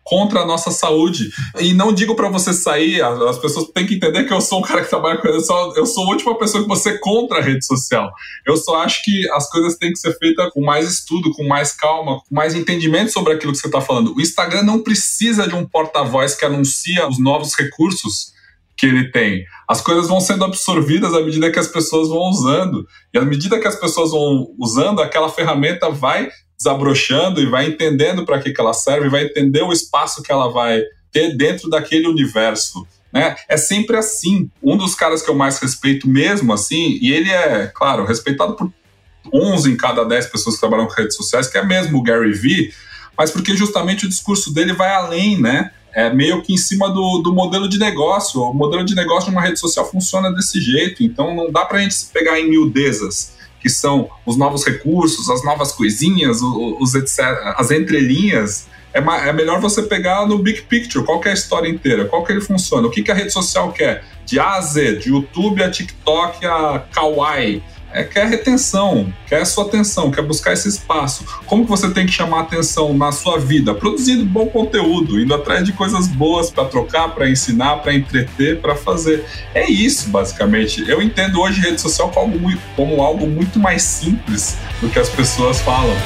Speaker 2: contra a nossa saúde. E não digo para você sair, as pessoas têm que entender que eu sou um cara que trabalha com isso, eu sou a última pessoa que você contra a rede social. Eu só acho que as coisas têm que ser feitas com mais estudo, com mais calma, com mais entendimento sobre aquilo que você está falando. O Instagram não precisa de um porta-voz que anuncia os novos recursos que ele tem. As coisas vão sendo absorvidas à medida que as pessoas vão usando. E à medida que as pessoas vão usando, aquela ferramenta vai desabrochando e vai entendendo para que, que ela serve, vai entender o espaço que ela vai ter dentro daquele universo. Né? É sempre assim. Um dos caras que eu mais respeito mesmo, assim, e ele é, claro, respeitado por 11 em cada 10 pessoas que trabalham com redes sociais, que é mesmo o Gary Vee, mas porque justamente o discurso dele vai além, né? é meio que em cima do, do modelo de negócio. O modelo de negócio de uma rede social funciona desse jeito, então não dá para a gente se pegar em miudezas, que são os novos recursos, as novas coisinhas, os, etc, as entrelinhas. É, é melhor você pegar no big picture, qual é a história inteira, qual que ele funciona, o que, que a rede social quer, de A a Z, de YouTube a TikTok a Kawaii, é, quer retenção, quer sua atenção, quer buscar esse espaço. Como que você tem que chamar atenção na sua vida? Produzindo bom conteúdo, indo atrás de coisas boas para trocar, para ensinar, para entreter, para fazer. É isso, basicamente. Eu entendo hoje rede social como como algo muito mais simples do que as pessoas falam.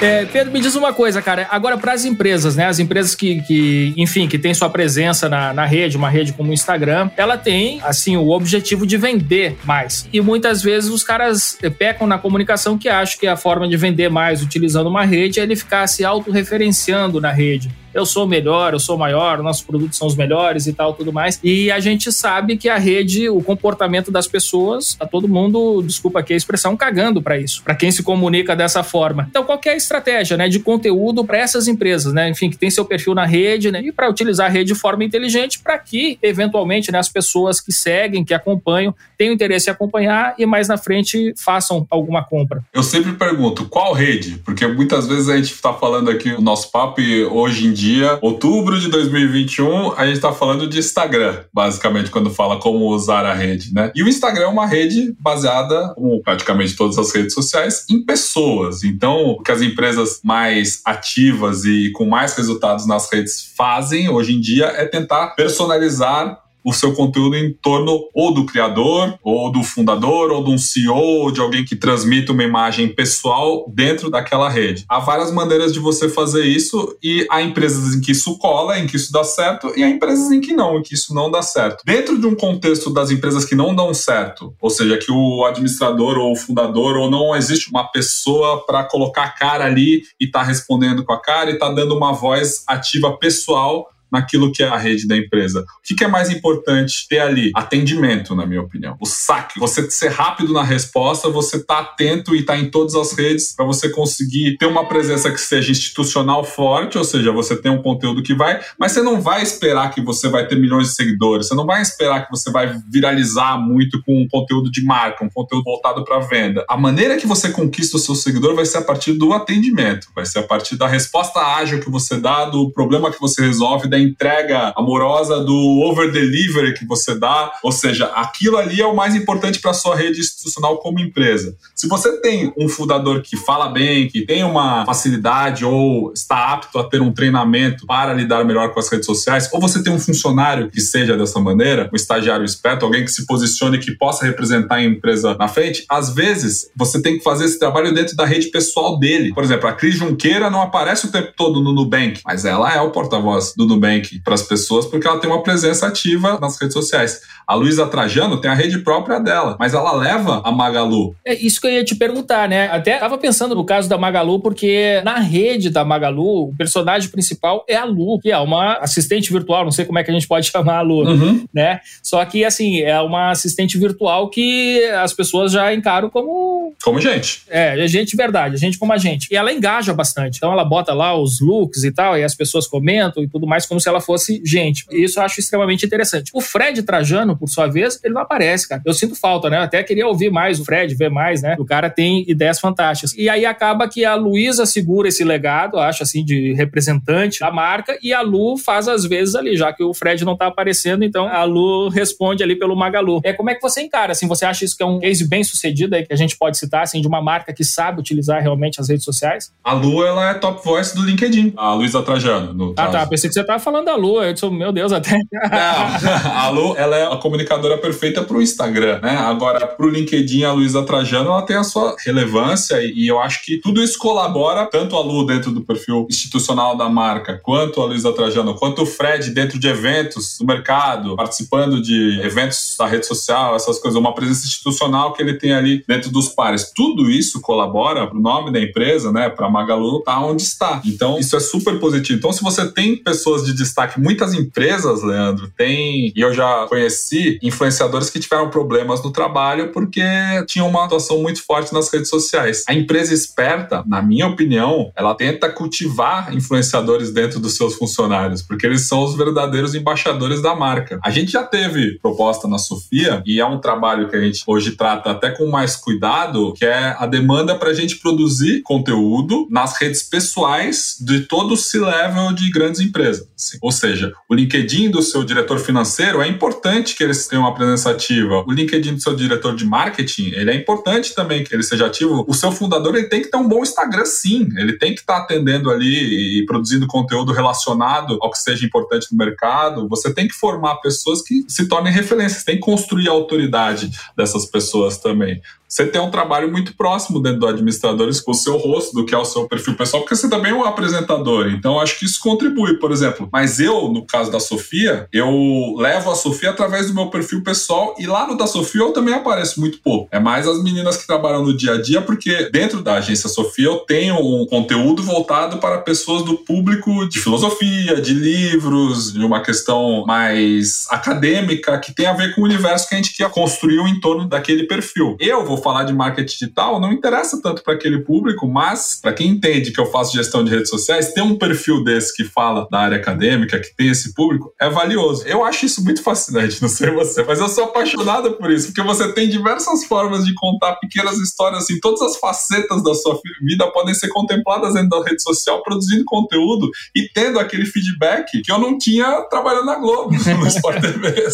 Speaker 1: É, Pedro, me diz uma coisa, cara. Agora, para as empresas, né? As empresas que, que, enfim, que têm sua presença na, na rede, uma rede como o Instagram, ela tem, assim, o objetivo de vender mais. E muitas vezes os caras pecam na comunicação que acham que a forma de vender mais utilizando uma rede é ele ficar se autorreferenciando na rede eu sou melhor, eu sou maior, nossos produtos são os melhores e tal, tudo mais. E a gente sabe que a rede, o comportamento das pessoas, tá todo mundo, desculpa aqui a expressão, cagando para isso, para quem se comunica dessa forma. Então, qual é a estratégia, né, de conteúdo para essas empresas, né, enfim, que tem seu perfil na rede, né, e para utilizar a rede de forma inteligente para que, eventualmente, né, as pessoas que seguem, que acompanham, tenham interesse em acompanhar e mais na frente façam alguma compra.
Speaker 2: Eu sempre pergunto, qual rede? Porque muitas vezes a gente está falando aqui o nosso papo e hoje em dia outubro de 2021, a gente está falando de Instagram, basicamente, quando fala como usar a rede, né? E o Instagram é uma rede baseada, como praticamente todas as redes sociais, em pessoas. Então, o que as empresas mais ativas e com mais resultados nas redes fazem hoje em dia é tentar personalizar o seu conteúdo em torno ou do criador, ou do fundador, ou de um CEO, ou de alguém que transmite uma imagem pessoal dentro daquela rede. Há várias maneiras de você fazer isso e há empresas em que isso cola, em que isso dá certo, e há empresas em que não, em que isso não dá certo. Dentro de um contexto das empresas que não dão certo, ou seja, que o administrador ou o fundador, ou não existe uma pessoa para colocar a cara ali e tá respondendo com a cara e tá dando uma voz ativa pessoal naquilo que é a rede da empresa. O que é mais importante ter ali? Atendimento, na minha opinião. O saque. Você ser rápido na resposta, você tá atento e tá em todas as redes para você conseguir ter uma presença que seja institucional forte, ou seja, você tem um conteúdo que vai, mas você não vai esperar que você vai ter milhões de seguidores, você não vai esperar que você vai viralizar muito com um conteúdo de marca, um conteúdo voltado para venda. A maneira que você conquista o seu seguidor vai ser a partir do atendimento, vai ser a partir da resposta ágil que você dá, do problema que você resolve, da entrega amorosa, do over-delivery que você dá. Ou seja, aquilo ali é o mais importante para sua rede institucional como empresa. Se você tem um fundador que fala bem, que tem uma facilidade ou está apto a ter um treinamento para lidar melhor com as redes sociais, ou você tem um funcionário que seja dessa maneira, um estagiário esperto, alguém que se posicione que possa representar a empresa na frente, às vezes você tem que fazer esse trabalho dentro da rede pessoal dele. Por exemplo, a Cris Junqueira não aparece o tempo todo no Nubank, mas ela é o porta-voz do Nubank Nubank para as pessoas porque ela tem uma presença ativa nas redes sociais. A Luísa Trajano tem a rede própria dela, mas ela leva a Magalu.
Speaker 1: É isso que eu ia te perguntar, né? Até estava pensando no caso da Magalu, porque na rede da Magalu, o personagem principal é a Lu, que é uma assistente virtual, não sei como é que a gente pode chamar a Lu, uhum. né? Só que, assim, é uma assistente virtual que as pessoas já encaram como...
Speaker 2: Como gente.
Speaker 1: É, é gente verdade, gente como a gente. E ela engaja bastante. Então ela bota lá os looks e tal, e as pessoas comentam e tudo mais como se ela fosse gente. E isso eu acho extremamente interessante. O Fred Trajano, por sua vez, ele não aparece, cara. Eu sinto falta, né? Eu até queria ouvir mais o Fred, ver mais, né? O cara tem ideias fantásticas. E aí acaba que a Luísa segura esse legado, acho assim, de representante da marca, e a Lu faz às vezes ali, já que o Fred não tá aparecendo, então a Lu responde ali pelo Magalu. É, como é que você encara? Assim, você acha isso que é um case bem sucedido aí que a gente pode citar, assim, de uma marca que sabe utilizar realmente as redes sociais?
Speaker 2: A Lu, ela é top voice do LinkedIn, a Luísa Trajano. No
Speaker 1: ah, tá. Pensei que você estava falando da Lu. Eu disse, meu Deus, até.
Speaker 2: Não, a Lu, ela é a comunicadora perfeita para o Instagram, né? Agora, para o LinkedIn, a Luísa Trajano, ela tem a sua relevância e eu acho que tudo isso colabora, tanto a Lu dentro do perfil institucional da marca, quanto a Luísa Trajano, quanto o Fred dentro de eventos do mercado, participando de eventos da rede social, essas coisas, uma presença institucional que ele tem ali dentro dos pares. Tudo isso colabora para o nome da empresa, né? Para Magalu tá onde está. Então, isso é super positivo. Então, se você tem pessoas de destaque, muitas empresas, Leandro, tem, e eu já conheci influenciadores que tiveram problemas no trabalho porque tinham uma atuação muito forte nas redes sociais. A empresa esperta, na minha opinião, ela tenta cultivar influenciadores dentro dos seus funcionários, porque eles são os verdadeiros embaixadores da marca. A gente já teve proposta na Sofia e é um trabalho que a gente hoje trata até com mais cuidado, que é a demanda para a gente produzir conteúdo nas redes pessoais de todo o C-level de grandes empresas. Assim. Ou seja, o LinkedIn do seu diretor financeiro é importante que eles tenham uma presença ativa. O LinkedIn do seu diretor de marketing, ele é importante também que ele seja ativo. O seu fundador, ele tem que ter um bom Instagram, sim. Ele tem que estar tá atendendo ali e produzindo conteúdo relacionado ao que seja importante no mercado. Você tem que formar pessoas que se tornem referências. Tem que construir a autoridade dessas pessoas também você tem um trabalho muito próximo dentro do administradores com o seu rosto, do que é o seu perfil pessoal, porque você também é um apresentador. Então, acho que isso contribui, por exemplo. Mas eu, no caso da Sofia, eu levo a Sofia através do meu perfil pessoal e lá no da Sofia eu também apareço muito pouco. É mais as meninas que trabalham no dia a dia, porque dentro da agência Sofia eu tenho um conteúdo voltado para pessoas do público de filosofia, de livros, de uma questão mais acadêmica que tem a ver com o universo que a gente quer construir em torno daquele perfil. Eu vou falar de marketing digital não interessa tanto para aquele público, mas para quem entende que eu faço gestão de redes sociais, ter um perfil desse que fala da área acadêmica, que tem esse público, é valioso. Eu acho isso muito fascinante, não sei você, mas eu sou apaixonada por isso, porque você tem diversas formas de contar pequenas histórias, assim, todas as facetas da sua vida podem ser contempladas dentro da rede social, produzindo conteúdo e tendo aquele feedback que eu não tinha trabalhando na Globo, no Sport TV.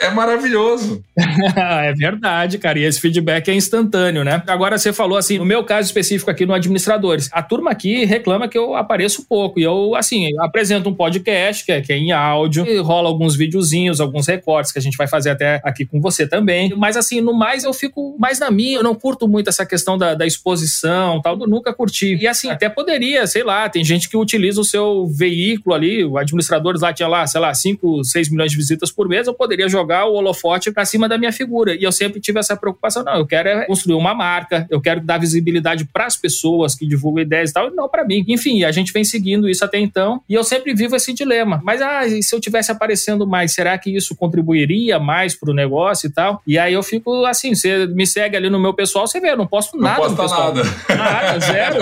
Speaker 2: é maravilhoso.
Speaker 1: é verdade, cara, e esse feedback é instantâneo, né? Agora você falou assim, no meu caso específico aqui no Administradores, a turma aqui reclama que eu apareço pouco. E eu, assim, apresento um podcast que é, que é em áudio, e rola alguns videozinhos, alguns recortes que a gente vai fazer até aqui com você também. Mas, assim, no mais eu fico mais na minha. Eu não curto muito essa questão da, da exposição tal. Eu nunca curti. E, assim, até poderia, sei lá, tem gente que utiliza o seu veículo ali, o Administradores lá tinha lá, sei lá, 5, 6 milhões de visitas por mês, eu poderia jogar o holofote pra cima da minha figura. E eu sempre tive essa preocupação. Não, eu quero é construir uma marca, eu quero dar visibilidade para as pessoas que divulgam ideias e tal, e não para mim. Enfim, a gente vem seguindo isso até então e eu sempre vivo esse dilema. Mas ah, se eu tivesse aparecendo mais, será que isso contribuiria mais para o negócio e tal? E aí eu fico assim, você me segue ali no meu pessoal, você vê, eu não posto nada
Speaker 2: não
Speaker 1: pessoal.
Speaker 2: nada.
Speaker 1: Nada, zero.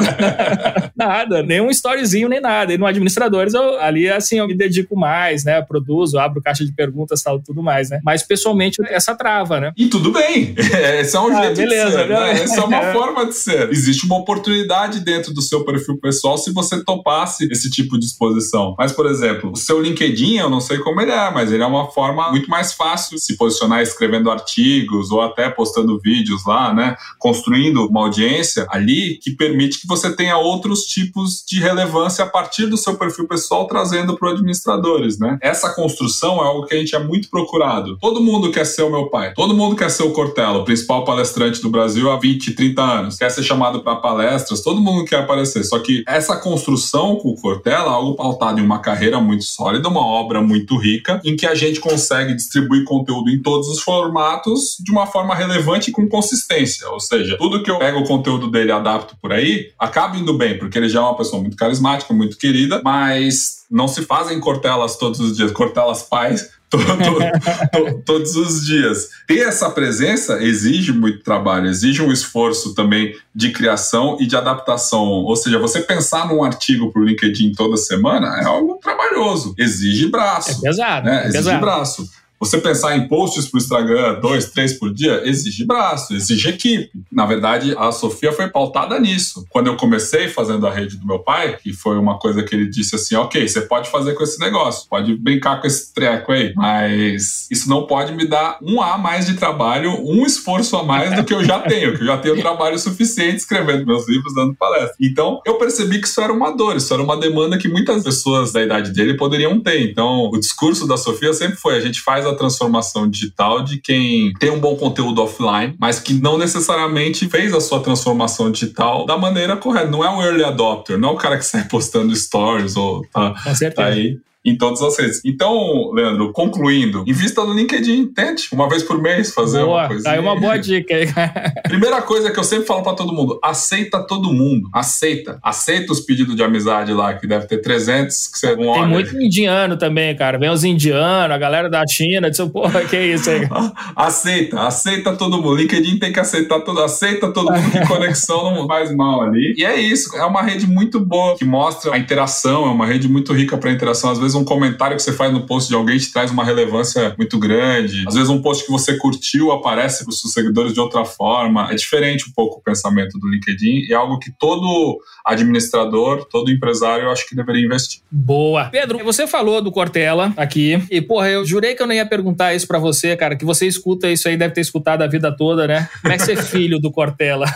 Speaker 1: nada, nenhum storyzinho nem nada. E no administradores eu ali assim eu me dedico mais, né? Produzo, abro caixa de perguntas, tal, tudo mais, né? Mas pessoalmente essa trava, né?
Speaker 2: E tudo bem. Esse é um ah, beleza, ser, né? Essa é uma é. forma de ser. Existe uma oportunidade dentro do seu perfil pessoal se você topasse esse tipo de exposição. Mas, por exemplo, o seu LinkedIn, eu não sei como ele é, mas ele é uma forma muito mais fácil de se posicionar escrevendo artigos ou até postando vídeos lá, né? Construindo uma audiência ali que permite que você tenha outros tipos de relevância a partir do seu perfil pessoal trazendo para administradores, né? Essa construção é algo que a gente é muito procurado. Todo mundo quer ser o meu pai, todo mundo quer ser o Cortella, o principal palestrante do Brasil há 20, 30 anos, quer ser chamado para palestras, todo mundo quer aparecer. Só que essa construção com o Cortella é algo pautado em uma carreira muito sólida, uma obra muito rica, em que a gente consegue distribuir conteúdo em todos os formatos de uma forma relevante e com consistência. Ou seja, tudo que eu pego o conteúdo dele e adapto por aí, acaba indo bem, porque ele já é uma pessoa muito carismática, muito querida, mas não se fazem cortelas todos os dias, cortelas pais todo, to, todos os dias. Ter essa presença exige muito trabalho, exige um esforço também de criação e de adaptação. Ou seja, você pensar num artigo para o LinkedIn toda semana é algo trabalhoso, exige braço.
Speaker 1: É pesado.
Speaker 2: Né?
Speaker 1: É
Speaker 2: exige
Speaker 1: pesado.
Speaker 2: braço. Você pensar em posts para o Instagram, dois, três por dia, exige braço, exige equipe. Na verdade, a Sofia foi pautada nisso. Quando eu comecei fazendo a rede do meu pai, que foi uma coisa que ele disse assim: ok, você pode fazer com esse negócio, pode brincar com esse treco aí, mas isso não pode me dar um A mais de trabalho, um esforço a mais do que eu já tenho, que eu já tenho trabalho suficiente escrevendo meus livros, dando palestra. Então, eu percebi que isso era uma dor, isso era uma demanda que muitas pessoas da idade dele poderiam ter. Então, o discurso da Sofia sempre foi: a gente faz a transformação digital de quem tem um bom conteúdo offline, mas que não necessariamente fez a sua transformação digital da maneira correta. Não é um early adopter, não é o cara que sai postando stories ou tá, tá aí em todas as redes. Então, Leandro, concluindo, invista no LinkedIn, tente uma vez por mês fazer boa, uma coisa.
Speaker 1: Tá aí uma boa dica aí.
Speaker 2: Primeira coisa que eu sempre falo para todo mundo, aceita todo mundo, aceita. Aceita os pedidos de amizade lá, que deve ter 300 que você não
Speaker 1: Tem muito indiano também, cara. Vem os indianos, a galera da China, diz, porra, que isso aí.
Speaker 2: aceita, aceita todo mundo. LinkedIn tem que aceitar todo, aceita todo mundo que conexão não faz mal ali. E é isso, é uma rede muito boa que mostra a interação, é uma rede muito rica para interação. Às vezes um comentário que você faz no post de alguém te traz uma relevância muito grande. Às vezes um post que você curtiu aparece para os seus seguidores de outra forma. É diferente um pouco o pensamento do LinkedIn e é algo que todo administrador, todo empresário, eu acho que deveria investir.
Speaker 1: Boa. Pedro, você falou do Cortella aqui e, porra, eu jurei que eu não ia perguntar isso para você, cara, que você escuta isso aí, deve ter escutado a vida toda, né? Como é que você é filho do Cortella?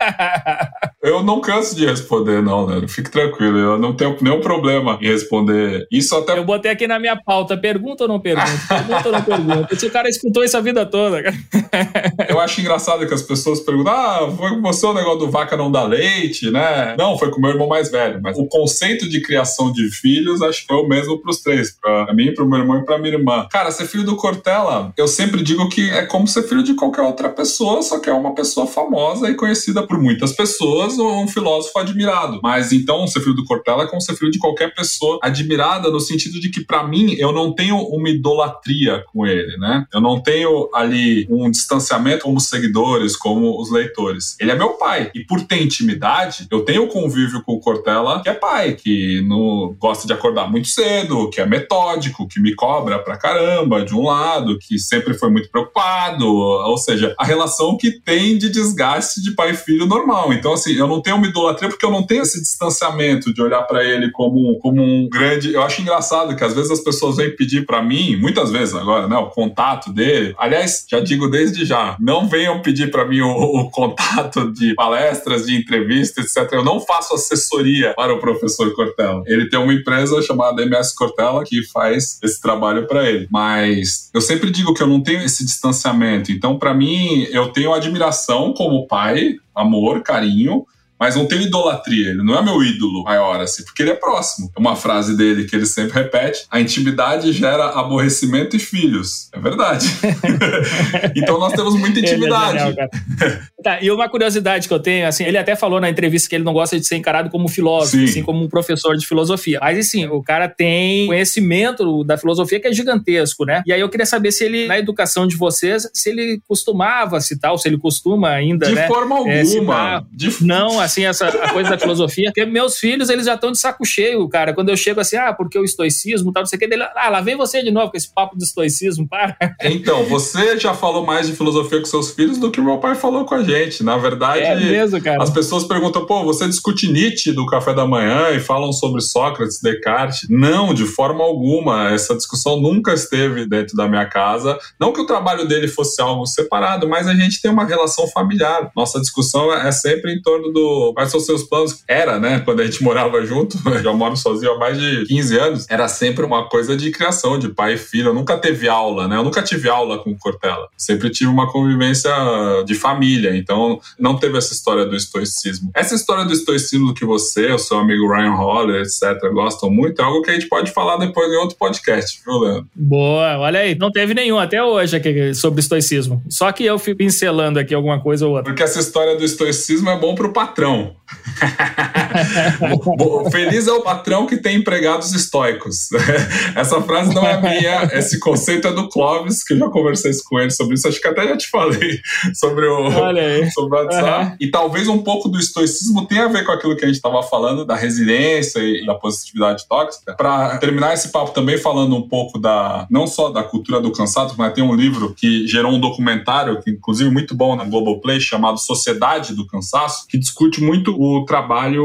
Speaker 2: eu não canso de responder, não, Leandro. Fique tranquilo, eu não tenho nenhum problema em responder. Isso até.
Speaker 1: Eu botei aqui na minha pauta: pergunta ou não pergunta? Pergunta ou não pergunta? Se o cara escutou isso a vida toda.
Speaker 2: eu acho engraçado que as pessoas perguntam: ah, foi com você o negócio do vaca não dá leite, né? Não, foi com o meu irmão mais velho. Mas o conceito de criação de filhos, acho que foi o mesmo pros três: pra mim, pro meu irmão e pra minha irmã. Cara, ser filho do Cortella, eu sempre digo que é como ser filho de qualquer outra pessoa, só que é uma pessoa famosa e conhecida por muitas pessoas ou um filósofo admirado. Mas então, ser filho do Cortella é como ser filho de qualquer pessoa admirada no sentido de que, para mim, eu não tenho uma idolatria com ele, né? Eu não tenho ali um distanciamento como seguidores, como os leitores. Ele é meu pai. E por ter intimidade, eu tenho convívio com o Cortella, que é pai, que no, gosta de acordar muito cedo, que é metódico, que me cobra pra caramba, de um lado, que sempre foi muito preocupado. Ou seja, a relação que tem de desgaste de pai e filho normal. Então, assim, eu não tenho uma idolatria porque eu não tenho esse distanciamento de olhar para ele como, como um grande. Eu acho engraçado que às vezes as pessoas vêm pedir para mim, muitas vezes agora, né, o contato dele. Aliás, já digo desde já, não venham pedir para mim o, o, contato de palestras, de entrevistas, etc. Eu não faço assessoria para o professor Cortella. Ele tem uma empresa chamada MS Cortella que faz esse trabalho para ele. Mas eu sempre digo que eu não tenho esse distanciamento. Então, para mim, eu tenho admiração como pai, amor, carinho, mas não tenho idolatria, ele não é meu ídolo maior, assim, porque ele é próximo. É uma frase dele que ele sempre repete: a intimidade gera aborrecimento e filhos. É verdade. então nós temos muita intimidade. É genial,
Speaker 1: tá, e uma curiosidade que eu tenho, assim, ele até falou na entrevista que ele não gosta de ser encarado como filósofo, Sim. assim como um professor de filosofia. Mas assim, o cara tem conhecimento da filosofia que é gigantesco, né? E aí eu queria saber se ele, na educação de vocês, se ele costumava citar, ou se ele costuma ainda.
Speaker 2: De
Speaker 1: né,
Speaker 2: forma alguma. É, citar,
Speaker 1: de... Não, assim, essa a coisa da filosofia. Porque meus filhos, eles já estão de saco cheio, cara. Quando eu chego assim, ah, porque o estoicismo, tal, não sei o que, dele, ah, lá vem você de novo com esse papo do estoicismo, para.
Speaker 2: Então, você já falou mais de filosofia com seus filhos do que meu pai falou com a gente. Na verdade,
Speaker 1: é mesmo, cara.
Speaker 2: as pessoas perguntam, pô, você discute Nietzsche do café da manhã e falam sobre Sócrates, Descartes. Não, de forma alguma. Essa discussão nunca esteve dentro da minha casa. Não que o trabalho dele fosse algo separado, mas a gente tem uma relação familiar. Nossa discussão é sempre em torno do quais são seus planos. Era, né? Quando a gente morava junto, já moro sozinho há mais de 15 anos, era sempre uma coisa de criação, de pai e filho. Eu nunca teve aula, né? Eu nunca tive aula com Cortella. Sempre tive uma convivência de família, então não teve essa história do estoicismo. Essa história do estoicismo que você, o seu amigo Ryan Holler, etc., gostam muito, é algo que a gente pode falar depois em outro podcast, viu, Leandro?
Speaker 1: Boa, olha aí. Não teve nenhum até hoje aqui sobre estoicismo. Só que eu fui pincelando aqui alguma coisa ou outra.
Speaker 2: Porque essa história do estoicismo é bom pro patrão. Chifrão. Feliz é o patrão que tem empregados estoicos. Essa frase não é minha, esse conceito é do Clóvis, que eu já conversei com ele sobre isso. Acho que até já te falei sobre o, sobre o WhatsApp. Uhum. E talvez um pouco do estoicismo tenha a ver com aquilo que a gente estava falando, da resiliência e da positividade tóxica. Para terminar esse papo também falando um pouco da, não só da cultura do cansaço, mas tem um livro que gerou um documentário, que inclusive muito bom na Globoplay, chamado Sociedade do Cansaço, que discute muito o trabalho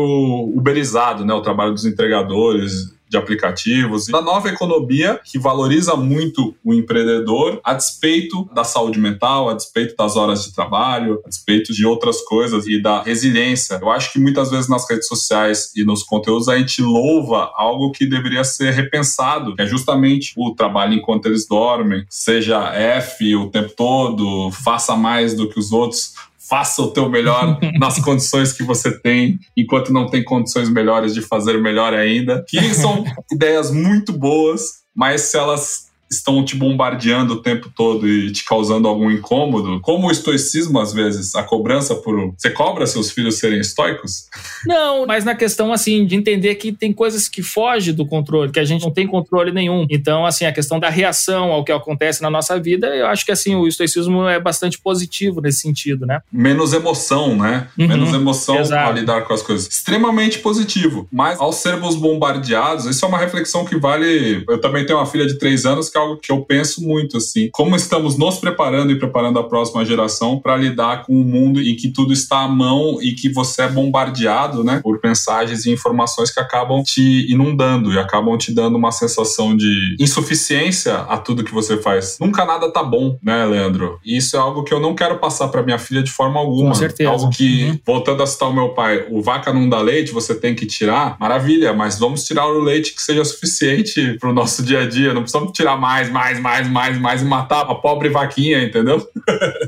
Speaker 2: uberizado, né? O trabalho dos entregadores, de aplicativos, da nova economia que valoriza muito o empreendedor a despeito da saúde mental, a despeito das horas de trabalho, a despeito de outras coisas e da resiliência. Eu acho que muitas vezes nas redes sociais e nos conteúdos a gente louva algo que deveria ser repensado, que é justamente o trabalho enquanto eles dormem, seja F o tempo todo, faça mais do que os outros faça o teu melhor nas condições que você tem, enquanto não tem condições melhores de fazer melhor ainda. Que são ideias muito boas, mas se elas estão te bombardeando o tempo todo e te causando algum incômodo, como o estoicismo, às vezes, a cobrança por. Você cobra seus filhos serem estoicos?
Speaker 1: Não, mas na questão, assim, de entender que tem coisas que fogem do controle, que a gente não tem controle nenhum. Então, assim, a questão da reação ao que acontece na nossa vida, eu acho que, assim, o estoicismo é bastante positivo nesse sentido, né?
Speaker 2: Menos emoção, né? Uhum, Menos emoção exato. ao lidar com as coisas. Extremamente positivo. Mas, ao sermos bombardeados, isso é uma reflexão que vale. Eu também tenho uma filha de três anos que algo que eu penso muito assim. Como estamos nos preparando e preparando a próxima geração para lidar com um mundo em que tudo está à mão e que você é bombardeado, né, por mensagens e informações que acabam te inundando e acabam te dando uma sensação de insuficiência a tudo que você faz. Nunca nada tá bom, né, Leandro? E isso é algo que eu não quero passar para minha filha de forma alguma.
Speaker 1: Com certeza.
Speaker 2: Algo que, uhum. voltando a citar o meu pai, o vaca não dá leite, você tem que tirar. Maravilha, mas vamos tirar o leite que seja suficiente para o nosso dia a dia. Não precisamos tirar mais mais, mais, mais, mais, mais e matar a pobre vaquinha, entendeu?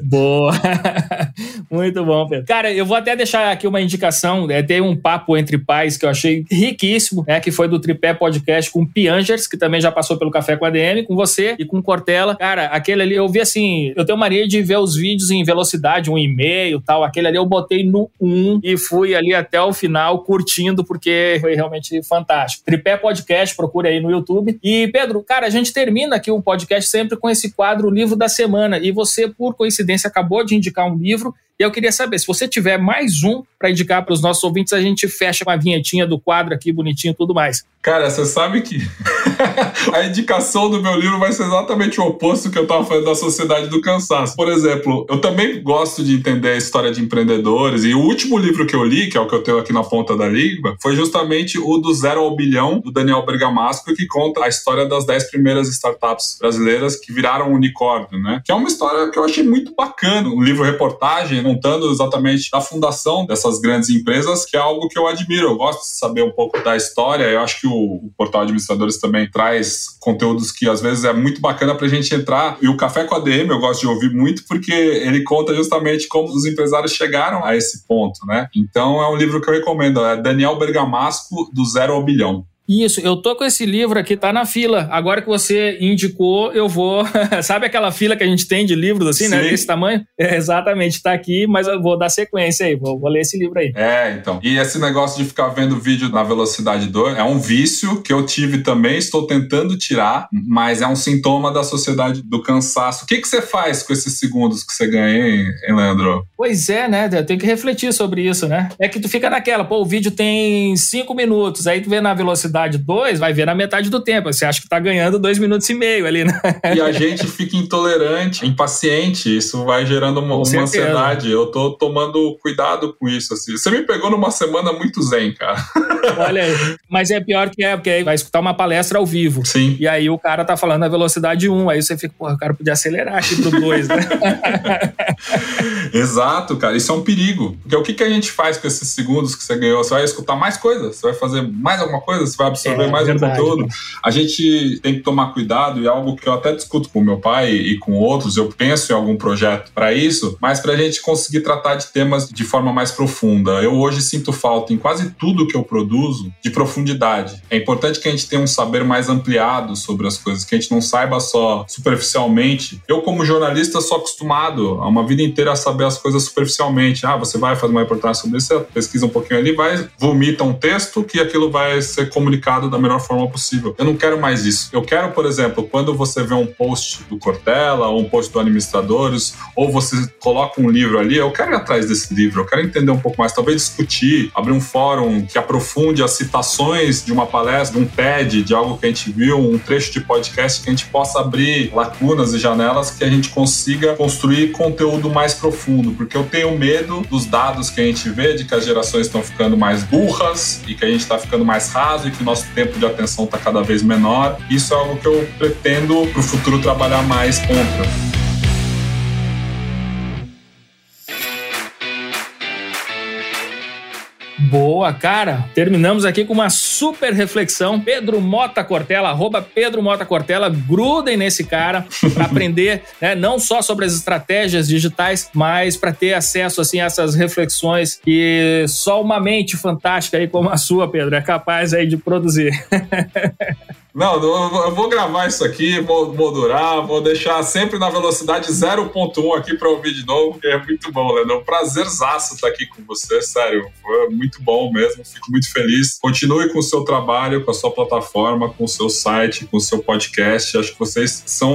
Speaker 1: Boa! Muito bom, Pedro. Cara, eu vou até deixar aqui uma indicação. É, tem um papo entre pais que eu achei riquíssimo, né? Que foi do Tripé Podcast com o Piangers, que também já passou pelo Café com a DM, com você e com Cortella. Cara, aquele ali, eu vi assim, eu tenho mania de ver os vídeos em velocidade, um e-mail tal. Aquele ali eu botei no 1 e fui ali até o final curtindo, porque foi realmente fantástico. Tripé Podcast, procure aí no YouTube. E, Pedro, cara, a gente termina aqui o podcast sempre com esse quadro Livro da Semana. E você, por coincidência, acabou de indicar um livro. E eu queria saber, se você tiver mais um para indicar para os nossos ouvintes, a gente fecha com a vinhetinha do quadro aqui, bonitinho e tudo mais.
Speaker 2: Cara, você sabe que a indicação do meu livro vai ser exatamente o oposto que eu estava falando da Sociedade do Cansaço. Por exemplo, eu também gosto de entender a história de empreendedores, e o último livro que eu li, que é o que eu tenho aqui na ponta da língua, foi justamente o do Zero ao Bilhão, do Daniel Bergamasco, que conta a história das 10 primeiras startups brasileiras que viraram unicórnio, né? Que é uma história que eu achei muito bacana, um livro-reportagem, contando exatamente da fundação dessas grandes empresas, que é algo que eu admiro. Eu gosto de saber um pouco da história, eu acho que o, o portal Administradores também traz conteúdos que às vezes é muito bacana para a gente entrar. E o Café com a DM eu gosto de ouvir muito porque ele conta justamente como os empresários chegaram a esse ponto, né? Então é um livro que eu recomendo, é Daniel Bergamasco, do Zero ao Bilhão.
Speaker 1: Isso, eu tô com esse livro aqui, tá na fila. Agora que você indicou, eu vou. Sabe aquela fila que a gente tem de livros assim, né, Sim. né? Desse tamanho? É, exatamente, tá aqui, mas eu vou dar sequência aí, vou, vou, ler esse livro aí.
Speaker 2: É, então. E esse negócio de ficar vendo vídeo na velocidade 2 é um vício que eu tive também, estou tentando tirar, mas é um sintoma da sociedade do cansaço. O que, que você faz com esses segundos que você ganha, hein, Leandro?
Speaker 1: Pois é, né? Eu tenho que refletir sobre isso, né? É que tu fica naquela, pô, o vídeo tem cinco minutos, aí tu vê na velocidade velocidade 2, vai ver na metade do tempo. Você acha que tá ganhando dois minutos e meio ali, né?
Speaker 2: E a gente fica intolerante, impaciente. Isso vai gerando uma, uma ansiedade. Eu tô tomando cuidado com isso. Assim. Você me pegou numa semana muito zen, cara.
Speaker 1: Olha aí. Mas é pior que é, porque aí vai escutar uma palestra ao vivo.
Speaker 2: Sim.
Speaker 1: E aí o cara tá falando a velocidade 1. Aí você fica, pô, o cara podia acelerar aqui pro 2, né?
Speaker 2: Exato, cara. Isso é um perigo. Porque o que, que a gente faz com esses segundos que você ganhou? Você vai escutar mais coisas? Você vai fazer mais alguma coisa? Você vai absorver é, mais verdade, um conteúdo. A gente tem que tomar cuidado, e algo que eu até discuto com meu pai e com outros, eu penso em algum projeto para isso, mas para a gente conseguir tratar de temas de forma mais profunda. Eu hoje sinto falta em quase tudo que eu produzo de profundidade. É importante que a gente tenha um saber mais ampliado sobre as coisas, que a gente não saiba só superficialmente. Eu, como jornalista, sou acostumado a uma vida inteira a saber as coisas superficialmente. Ah, você vai fazer uma reportagem sobre isso, pesquisa um pouquinho ali, vai, vomita um texto que aquilo vai ser comunicado da melhor forma possível. Eu não quero mais isso. Eu quero, por exemplo, quando você vê um post do Cortella, ou um post do Administradores, ou você coloca um livro ali, eu quero ir atrás desse livro, eu quero entender um pouco mais, talvez discutir, abrir um fórum que aprofunde as citações de uma palestra, de um TED, de algo que a gente viu, um trecho de podcast que a gente possa abrir lacunas e janelas que a gente consiga construir conteúdo mais profundo, porque eu tenho medo dos dados que a gente vê de que as gerações estão ficando mais burras e que a gente está ficando mais raso e que o nosso tempo de atenção está cada vez menor. Isso é algo que eu pretendo para o futuro trabalhar mais contra.
Speaker 1: Boa, cara. Terminamos aqui com uma super reflexão. Pedro Mota Cortella, arroba Pedro Mota Cortella, grudem nesse cara para aprender, né, não só sobre as estratégias digitais, mas para ter acesso assim a essas reflexões que só uma mente fantástica aí como a sua, Pedro, é capaz aí de produzir.
Speaker 2: Não, eu vou gravar isso aqui, vou moldurar, vou deixar sempre na velocidade 0.1 aqui para ouvir de novo, que é muito bom, Leandro. Prazerzaço estar aqui com você, sério. Foi muito bom mesmo, fico muito feliz. Continue com o seu trabalho, com a sua plataforma, com o seu site, com o seu podcast. Acho que vocês são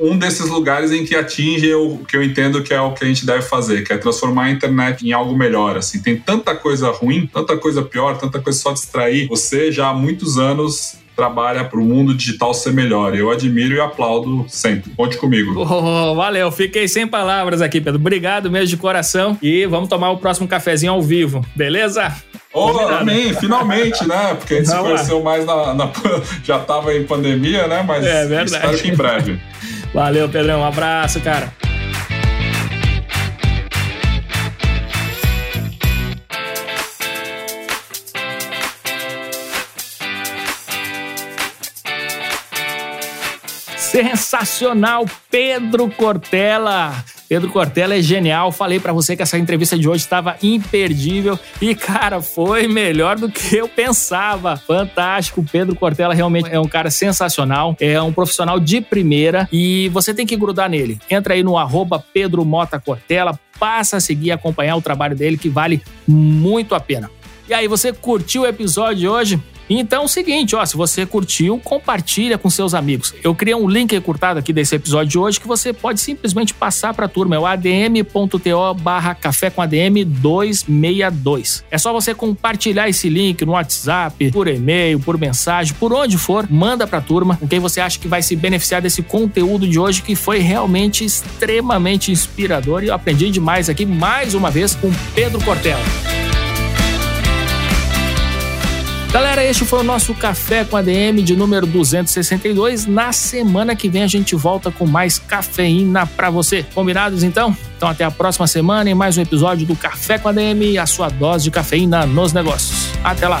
Speaker 2: um desses lugares em que atingem o que eu entendo que é o que a gente deve fazer, que é transformar a internet em algo melhor. Assim, tem tanta coisa ruim, tanta coisa pior, tanta coisa só distrair. Você já há muitos anos trabalha para o mundo digital ser melhor. Eu admiro e aplaudo sempre. Conte comigo.
Speaker 1: Oh, valeu, fiquei sem palavras aqui, Pedro. Obrigado mesmo de coração e vamos tomar o próximo cafezinho ao vivo, beleza?
Speaker 2: Oh, amém, finalmente, né? Porque a gente se conheceu mais na, na, Já estava em pandemia, né? Mas é verdade. espero que em breve.
Speaker 1: Valeu, Pedrão. Um abraço, cara. Sensacional, Pedro Cortella. Pedro Cortella é genial. Falei para você que essa entrevista de hoje estava imperdível e cara, foi melhor do que eu pensava. Fantástico. Pedro Cortella realmente é um cara sensacional, é um profissional de primeira e você tem que grudar nele. Entra aí no arroba Pedro Mota passa a seguir, acompanhar o trabalho dele que vale muito a pena. E aí, você curtiu o episódio de hoje? Então é o seguinte, ó, se você curtiu, compartilha com seus amigos. Eu criei um link encurtado aqui desse episódio de hoje que você pode simplesmente passar para a turma, é o adm.to barra café com ADM 262. É só você compartilhar esse link no WhatsApp, por e-mail, por mensagem, por onde for, manda para a turma com quem você acha que vai se beneficiar desse conteúdo de hoje que foi realmente extremamente inspirador e eu aprendi demais aqui mais uma vez com Pedro Cortella. Galera, este foi o nosso Café com ADM de número 262. Na semana que vem a gente volta com mais cafeína para você. Combinados então? Então até a próxima semana em mais um episódio do Café com ADM, a sua dose de cafeína nos negócios. Até lá!